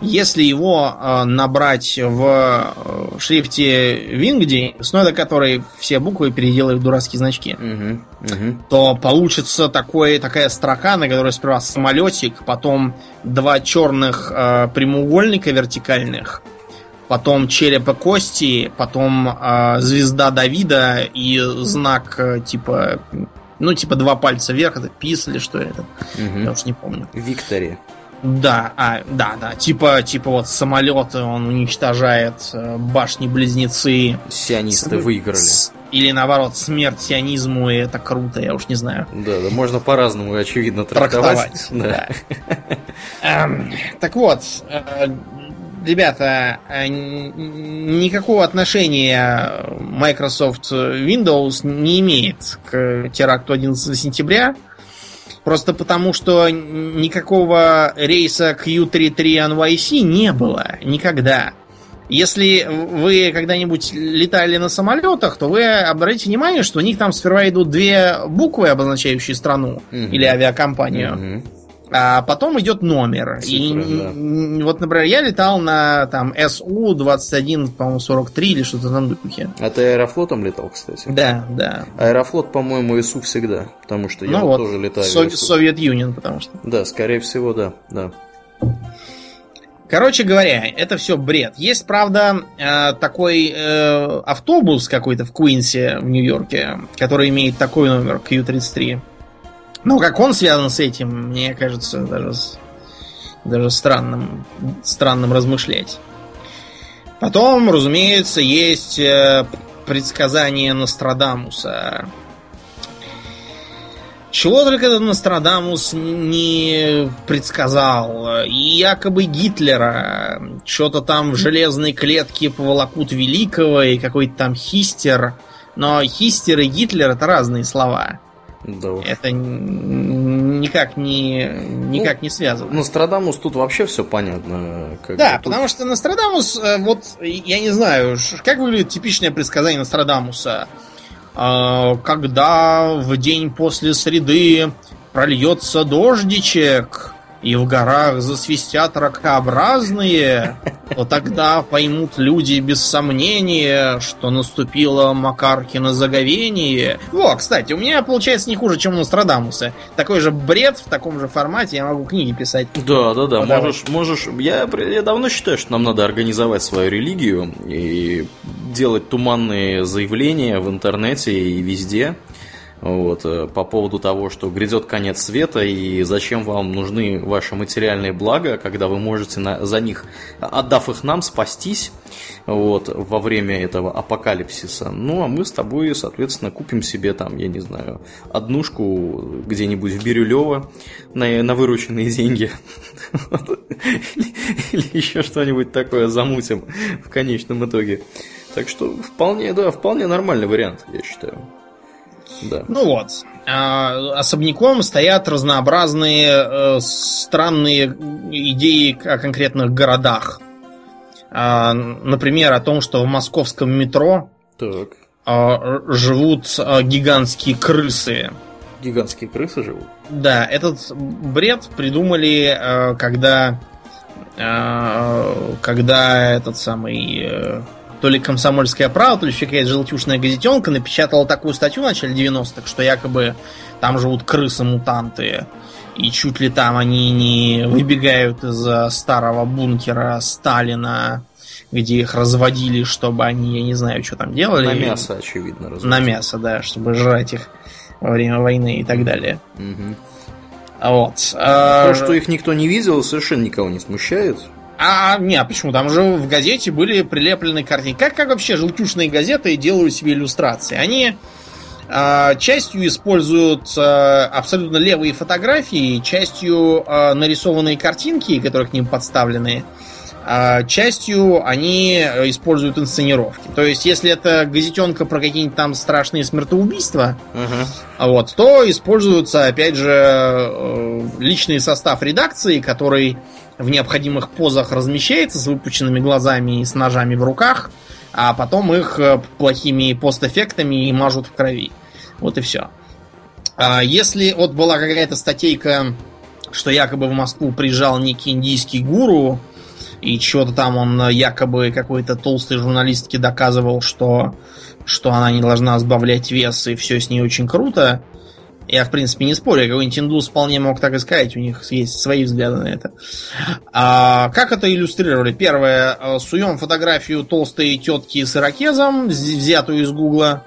если его э, набрать в э, шрифте Вингди, с нода которой все буквы переделают в дурацкие значки, угу, угу. то получится такой, такая строка, на которой сперва самолетик, потом два черных э, прямоугольника вертикальных, потом череп и кости, потом э, звезда Давида и знак э, типа, ну типа два пальца вверх, это пис или что это, угу. я уж не помню. Виктори. Да, а, да, да, типа, типа вот самолеты он уничтожает э, башни-близнецы. Сионисты с, выиграли. С, или наоборот, смерть сионизму, и это круто, я уж не знаю. Да, да, можно по-разному, очевидно, трактовать. трактовать да. Эм, так вот, э, ребята, э, никакого отношения Microsoft Windows не имеет к теракту 11 сентября. Просто потому, что никакого рейса Q33 NYC не было никогда. Если вы когда-нибудь летали на самолетах, то вы обратите внимание, что у них там сперва идут две буквы, обозначающие страну mm-hmm. или авиакомпанию. Mm-hmm а потом идет номер. Цифры, и да. вот, например, я летал на там SU-21, по-моему, 43 или что-то там духе. А ты аэрофлотом летал, кстати? Да, да. Аэрофлот, по-моему, СУ всегда, потому что я ну вот, тоже летаю. Совет Юнион, потому что. Да, скорее всего, да, да. Короче говоря, это все бред. Есть, правда, э, такой э, автобус какой-то в Куинсе в Нью-Йорке, который имеет такой номер Q33. Но как он связан с этим, мне кажется, даже, даже странным, странным размышлять. Потом, разумеется, есть э, предсказание Нострадамуса. Чего только этот Нострадамус не предсказал. И якобы Гитлера. Что-то там в железной клетке поволокут великого и какой-то там хистер. Но хистер и Гитлер это разные слова. Да уж. Это никак не, никак ну, не связано. Нострадамус тут вообще все понятно. Как да, тут... потому что Нострадамус, э, вот я не знаю, как выглядит типичное предсказание Нострадамуса. А, когда в день после среды прольется дождичек, и в горах засвистят ракообразные, то тогда поймут люди без сомнения, что наступило Макаркино заговение. Во, кстати, у меня получается не хуже, чем у Нострадамуса. Такой же бред в таком же формате, я могу книги писать. Да, да, да, можешь, можешь. Я, я давно считаю, что нам надо организовать свою религию и делать туманные заявления в интернете и везде вот, э, по поводу того, что грядет конец света и зачем вам нужны ваши материальные блага, когда вы можете на, за них, отдав их нам, спастись вот, во время этого апокалипсиса. Ну, а мы с тобой, соответственно, купим себе там, я не знаю, однушку где-нибудь в Бирюлево на, на вырученные деньги. [LAUGHS] Или еще что-нибудь такое замутим в конечном итоге. Так что вполне, да, вполне нормальный вариант, я считаю. Да. Ну вот. А, особняком стоят разнообразные э, странные идеи о конкретных городах. А, например, о том, что в московском метро так. А, живут гигантские крысы. Гигантские крысы живут? Да, этот бред придумали, а, когда, а, когда этот самый э, то ли «Комсомольская правда», то ли еще какая-то желтюшная газетенка напечатала такую статью в начале 90-х, что якобы там живут крысы-мутанты, и чуть ли там они не выбегают из старого бункера Сталина, где их разводили, чтобы они, я не знаю, что там делали. На мясо, очевидно, разводили. На мясо, да, чтобы жрать их во время войны и так далее. Угу. Вот. То, а... что их никто не видел, совершенно никого не смущает. А, не, а почему? Там же в газете были прилеплены картинки. Как, как вообще желтушные газеты делают себе иллюстрации? Они э, частью используют э, абсолютно левые фотографии, частью э, нарисованные картинки, которые к ним подставлены, э, частью они используют инсценировки. То есть, если это газетенка про какие-нибудь там страшные смертоубийства, uh-huh. вот, то используется, опять же, э, личный состав редакции, который в необходимых позах размещается с выпученными глазами и с ножами в руках, а потом их э, плохими постэффектами мажут в крови. Вот и все. А если вот была какая-то статейка, что якобы в Москву приезжал некий индийский гуру, и что-то там он якобы какой-то толстой журналистке доказывал, что, что она не должна сбавлять вес, и все с ней очень круто, я, в принципе, не спорю, какой-нибудь индус вполне мог так и сказать, у них есть свои взгляды на это. А, как это иллюстрировали? Первое, э, суем фотографию толстой тетки с ирокезом, взятую из гугла.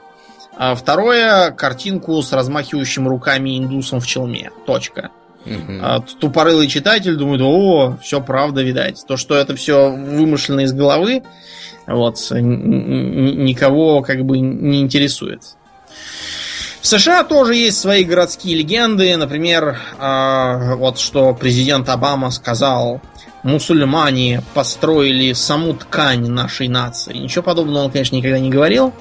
А второе, картинку с размахивающим руками индусом в челме. Точка. Угу. Тупорылый читатель думает, о, все правда, видать. То, что это все вымышленно из головы, вот, никого как бы не интересует. США тоже есть свои городские легенды. Например, э, вот что президент Обама сказал, мусульмане построили саму ткань нашей нации. Ничего подобного он, конечно, никогда не говорил.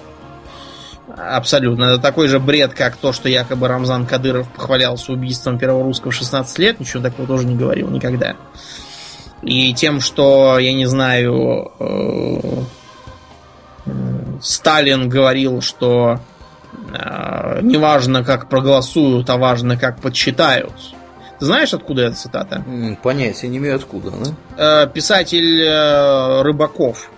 Абсолютно. Это такой же бред, как то, что якобы Рамзан Кадыров похвалялся убийством первого русского в 16 лет. Ничего такого тоже не говорил никогда. И тем, что, я не знаю, э, э, Сталин говорил, что Э, неважно, как проголосуют, а важно, как подсчитают. Ты знаешь, откуда эта цитата? Понятия не имею откуда, да? Э, писатель э, Рыбаков.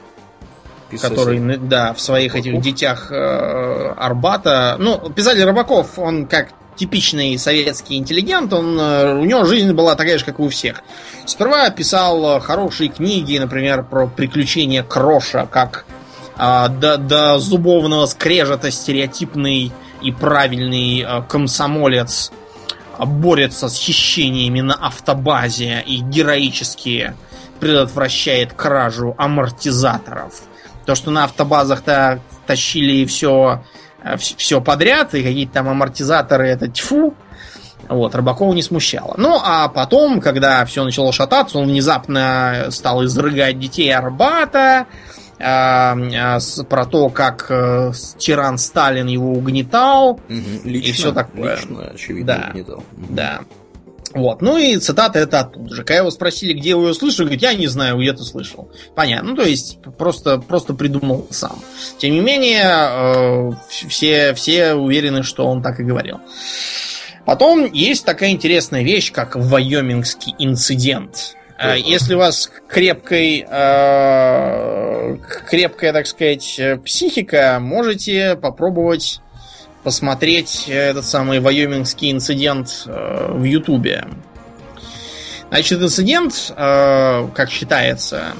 Писатель. Который, да, в своих Рыбаков. этих детях Арбата. Ну, писатель Рыбаков, он как типичный советский интеллигент, он, у него жизнь была такая же, как и у всех. Сперва писал хорошие книги, например, про приключения Кроша, как а, до, до зубовного скрежета стереотипный и правильный а, комсомолец а, борется с хищениями на автобазе и героически предотвращает кражу амортизаторов. То, что на автобазах-то тащили все, все подряд, и какие-то там амортизаторы, это тьфу, вот, Рыбакова не смущало. Ну, а потом, когда все начало шататься, он внезапно стал изрыгать детей Арбата, про то, как э, тиран Сталин его угнетал угу. лично, и все такое. Лично, очевидно, да, угнетал. Да. Вот. Ну и цитата это оттуда же. Когда его спросили, где ее слышали, говорит, я не знаю, где ты слышал. Понятно. Ну, то есть, просто, просто придумал сам. Тем не менее, э, все, все уверены, что он так и говорил. Потом есть такая интересная вещь, как Вайомингский инцидент. А, если у вас крепкой, э, крепкая, так сказать, психика, можете попробовать посмотреть этот самый Вайомингский инцидент э, в Ютубе. Значит, инцидент, э, как считается,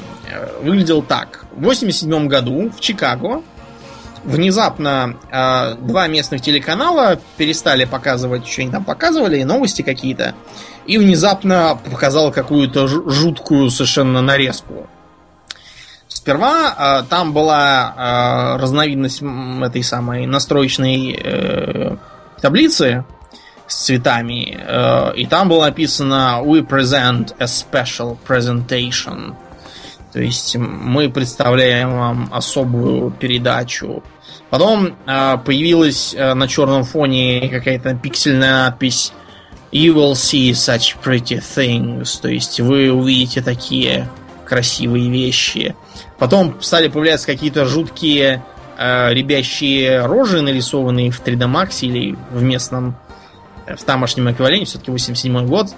выглядел так. В 87 году в Чикаго внезапно э, два местных телеканала перестали показывать, что они там показывали, новости какие-то, и внезапно показал какую-то жуткую совершенно нарезку. Сперва э, там была э, разновидность этой самой настроечной э, таблицы с цветами, э, и там было написано «We present a special presentation». То есть мы представляем вам особую передачу. Потом э, появилась э, на черном фоне какая-то пиксельная надпись You will see such pretty things. То есть вы увидите такие красивые вещи. Потом стали появляться какие-то жуткие э, ребящие рожи, нарисованные в 3D Max или в местном, э, в тамошнем эквиваленте, все-таки 87 год.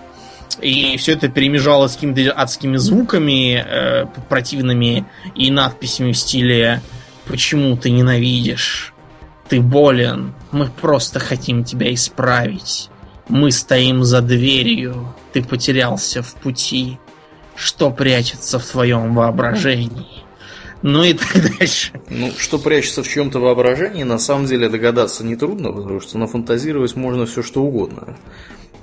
И все это перемежалось с какими-то адскими звуками э, противными и надписями в стиле «Почему ты ненавидишь? Ты болен. Мы просто хотим тебя исправить. Мы стоим за дверью. Ты потерялся в пути. Что прячется в твоем воображении?» Ну и [LAUGHS] так дальше. Ну, что прячется в чем-то воображении, на самом деле догадаться нетрудно, потому что нафантазировать можно все что угодно.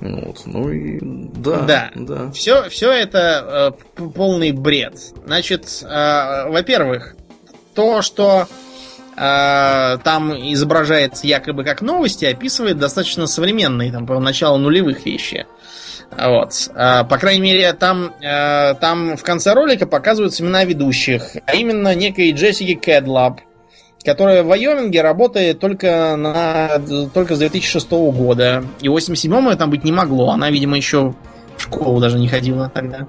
Вот, ну и да. Да. да. Все, все это э, полный бред. Значит, э, во-первых, то, что там изображается якобы как новости, описывает достаточно современные, там, по началу нулевых вещи. Вот. Э, по крайней мере, там, там в конце ролика показываются имена ведущих, а именно некой Джессики Кэдлаб, которая в Вайоминге работает только, на, только с 2006 года. И 87-го там быть не могло. Она, видимо, еще в школу даже не ходила тогда.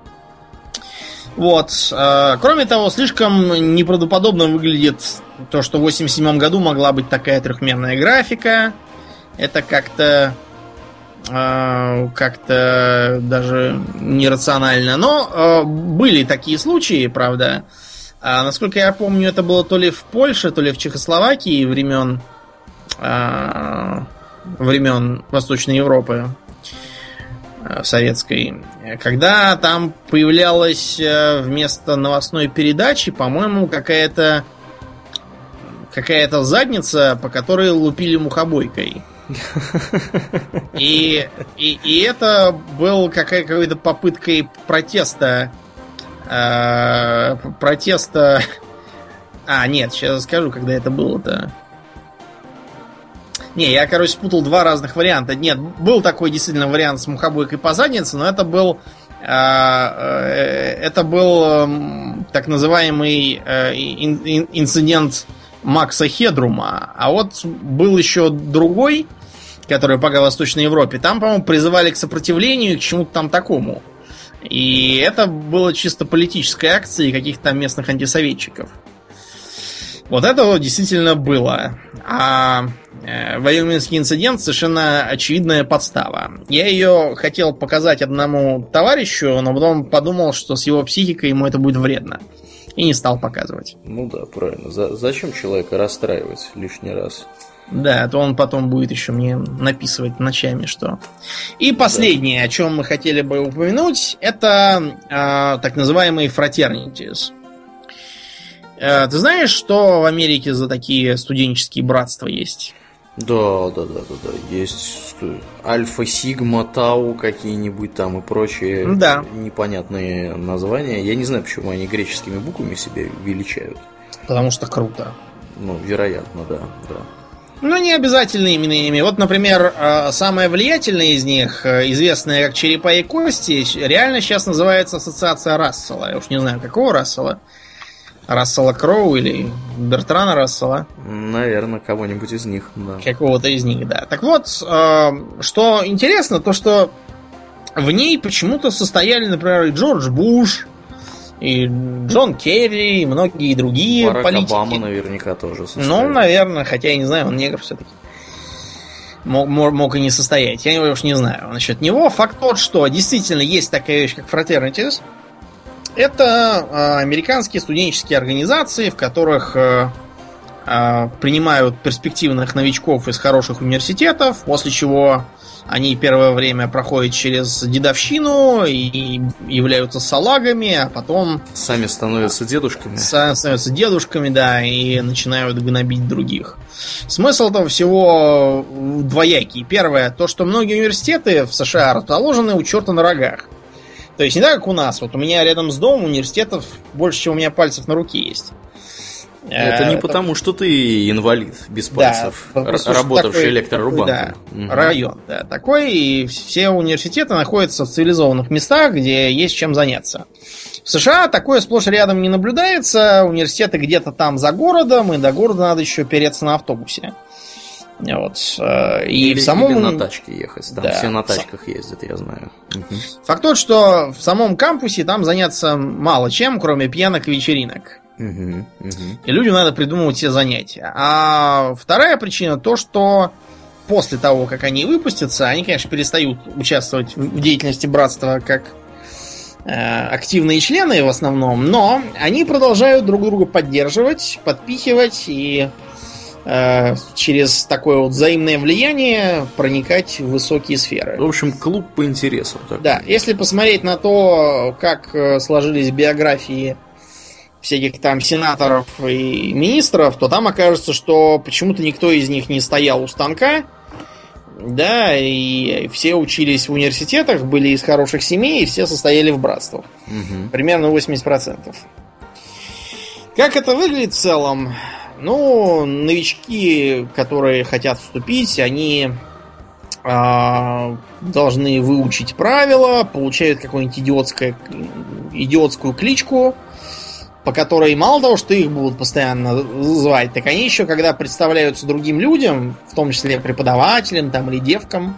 Вот. А, кроме того, слишком неправдоподобно выглядит то, что в 87 году могла быть такая трехмерная графика. Это как-то а, как-то даже нерационально. Но а, были такие случаи, правда. Насколько я помню, это было то ли в Польше, то ли в Чехословакии времен времен Восточной Европы советской, когда там появлялась а, вместо новостной передачи, по-моему, какая-то какая-то задница, по которой лупили мухобойкой. [LAUGHS] И, и, и это был какая, какой-то попыткой протеста э, протеста... [LAUGHS] А, нет, сейчас скажу, когда это было-то. Не, я, короче, спутал два разных варианта. Нет, был такой действительно вариант с мухобойкой по заднице, но это был... Э, э, это был э, так называемый э, ин, инцидент Макса Хедрума. А вот был еще другой, который по Восточной Европе. Там, по-моему, призывали к сопротивлению, к чему-то там такому. И это было чисто политической акцией каких-то местных антисоветчиков. Вот это действительно было. А э, Вайоминский инцидент совершенно очевидная подстава. Я ее хотел показать одному товарищу, но потом подумал, что с его психикой ему это будет вредно. И не стал показывать. Ну да, правильно. За зачем человека расстраивать лишний раз? Да, то он потом будет еще мне написывать ночами, что. И последнее, да. о чем мы хотели бы упомянуть, это э, так называемые fraternities. Э, ты знаешь, что в Америке за такие студенческие братства есть? Да, да, да, да, да. Есть Альфа, Сигма, Тау какие-нибудь там и прочие да. непонятные названия. Я не знаю, почему они греческими буквами себя величают. Потому что круто. Ну, вероятно, да, да. Ну, не обязательно именно ими. Вот, например, э, самая влиятельная из них, э, известная как «Черепа и кости», реально сейчас называется Ассоциация Рассела. Я уж не знаю, какого Рассела. Рассела Кроу или Бертрана Рассела. Наверное, кого-нибудь из них, да. Какого-то из них, да. Так вот, э, что интересно, то что в ней почему-то состояли, например, и Джордж Буш, и Джон Керри, и многие другие Барак политики. Обама наверняка тоже состоит. Ну, наверное, хотя я не знаю, он негр все-таки. мог, мог и не состоять. Я уж не знаю насчет него. Факт тот, что действительно есть такая вещь, как fraternities. Это э, американские студенческие организации, в которых э, э, принимают перспективных новичков из хороших университетов, после чего они первое время проходят через дедовщину и являются салагами, а потом... Сами становятся дедушками. Сами становятся дедушками, да, и начинают гнобить других. Смысл этого всего двоякий. Первое, то, что многие университеты в США расположены у черта на рогах. То есть не так, как у нас. Вот у меня рядом с домом университетов больше, чем у меня пальцев на руке есть. Это не э, потому, что ты инвалид без пальцев, да, работавший электрорубанком. Да, угу. район, да, такой, и все университеты находятся в цивилизованных местах, где есть чем заняться. В США такое сплошь рядом не наблюдается, университеты где-то там за городом, и до города надо еще переться на автобусе. Вот. Э, и или, в самом... или на тачке ехать. Там да. все на тачках ездят, я знаю. Угу. Факт тот, что в самом кампусе там заняться мало чем, кроме пьянок и вечеринок. Угу, угу. И людям надо придумывать все занятия. А вторая причина то, что после того, как они выпустятся, они, конечно, перестают участвовать в деятельности братства как э, активные члены в основном, но они продолжают друг друга поддерживать, подпихивать и через такое вот взаимное влияние проникать в высокие сферы. В общем, клуб по интересам. Так. Да, если посмотреть на то, как э, сложились биографии всяких там сенаторов и министров, то там окажется, что почему-то никто из них не стоял у станка, да, и все учились в университетах, были из хороших семей, и все состояли в братствах. Угу. Примерно 80%. Как это выглядит в целом? Ну, новички, которые хотят вступить, они э, должны выучить правила, получают какую-нибудь идиотскую, идиотскую кличку, по которой мало того, что их будут постоянно звать, так они еще, когда представляются другим людям, в том числе преподавателям там, или девкам,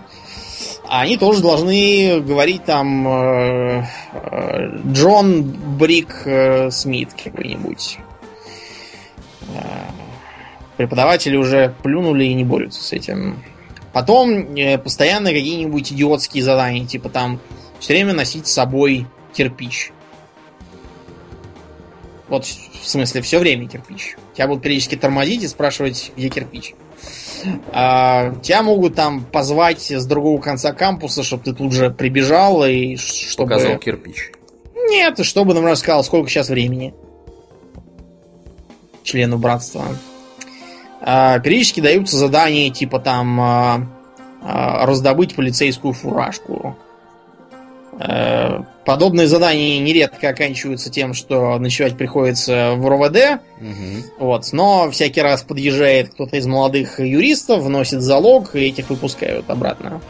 они тоже должны говорить там э, э, Джон Брик э, Смит какой-нибудь. Э, преподаватели уже плюнули и не борются с этим. Потом э, постоянно какие-нибудь идиотские задания, типа там все время носить с собой кирпич. Вот в смысле, все время кирпич. Тебя будут периодически тормозить и спрашивать, где кирпич. А, тебя могут там позвать с другого конца кампуса, чтобы ты тут же прибежал и чтобы... Показал кирпич. Нет, чтобы, например, сказал, сколько сейчас времени. Члену братства. А, периодически даются задания, типа там а, а, раздобыть полицейскую фуражку Э, подобные задания нередко оканчиваются тем, что ночевать приходится в РОВД. Угу. Вот, но всякий раз подъезжает кто-то из молодых юристов, вносит залог, и этих выпускают обратно.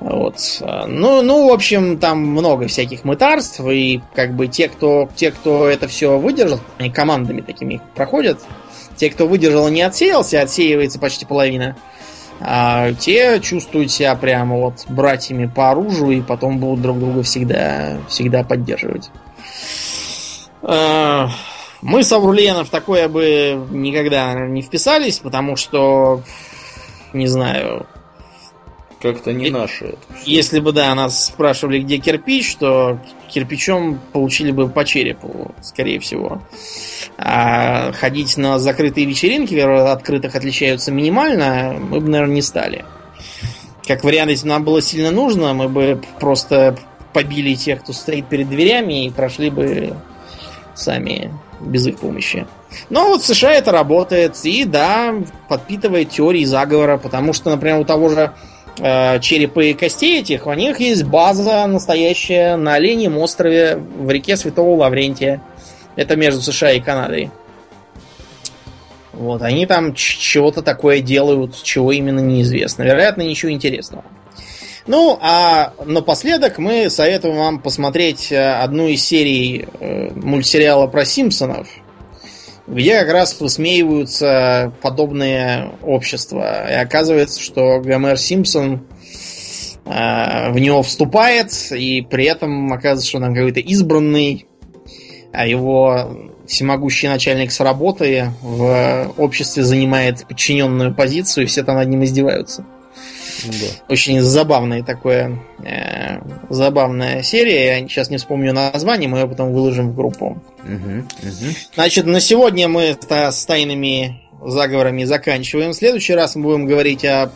Вот. Ну, ну, в общем, там много всяких мытарств, и как бы те, кто, те, кто это все выдержал, они командами такими проходят. Те, кто выдержал и не отсеялся, отсеивается почти половина а те чувствуют себя прямо вот братьями по оружию и потом будут друг друга всегда, всегда поддерживать. А, мы с Аврулиеном в такое бы никогда не вписались, потому что, не знаю, как-то не наши это. Если бы, да, нас спрашивали, где кирпич, то кирпичом получили бы по черепу, скорее всего. А ходить на закрытые вечеринки, которые от открытых отличаются минимально, мы бы, наверное, не стали. Как вариант, если нам было сильно нужно, мы бы просто побили тех, кто стоит перед дверями, и прошли бы сами без их помощи. Но вот в США это работает, и да, подпитывает теории заговора, потому что, например, у того же черепа и костей этих, у них есть база настоящая на Оленьем острове в реке Святого Лаврентия. Это между США и Канадой. Вот, они там чего-то такое делают, чего именно неизвестно. Вероятно, ничего интересного. Ну, а напоследок мы советуем вам посмотреть э, одну из серий э, мультсериала про Симпсонов – где как раз высмеиваются подобные общества. И оказывается, что Гомер Симпсон э, в него вступает, и при этом оказывается, что он какой-то избранный, а его всемогущий начальник с работы в обществе занимает подчиненную позицию, и все там над ним издеваются. Да. Очень забавная такое, э, забавная серия. Я сейчас не вспомню название, мы ее потом выложим в группу. Угу, угу. Значит, на сегодня мы с тайными заговорами заканчиваем. В следующий раз мы будем говорить о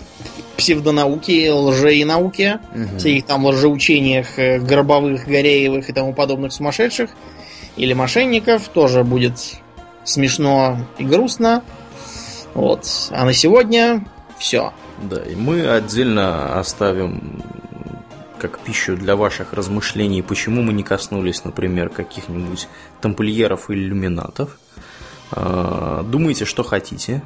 псевдонауке, лженауке, угу. всяких там лжеучениях э, гробовых, Гореевых и тому подобных сумасшедших или мошенников. Тоже будет смешно и грустно. Вот. А на сегодня все. Да, и мы отдельно оставим как пищу для ваших размышлений, почему мы не коснулись, например, каких-нибудь тамплиеров или иллюминатов. А, думайте, что хотите.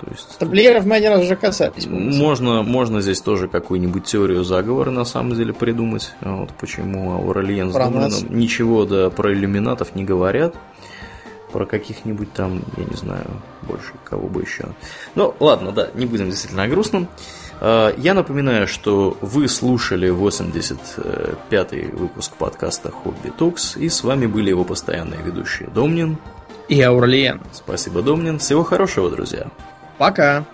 То есть, Тамплиеров мы один раз уже касались. Можно, можно здесь тоже какую-нибудь теорию заговора на самом деле придумать. Вот почему Аурельен с Думлином ничего да, про иллюминатов не говорят про каких-нибудь там, я не знаю, больше кого бы еще. Ну, ладно, да, не будем действительно о грустном. А, я напоминаю, что вы слушали 85-й выпуск подкаста Хобби Токс, и с вами были его постоянные ведущие Домнин и Аурлиен. Спасибо, Домнин. Всего хорошего, друзья. Пока.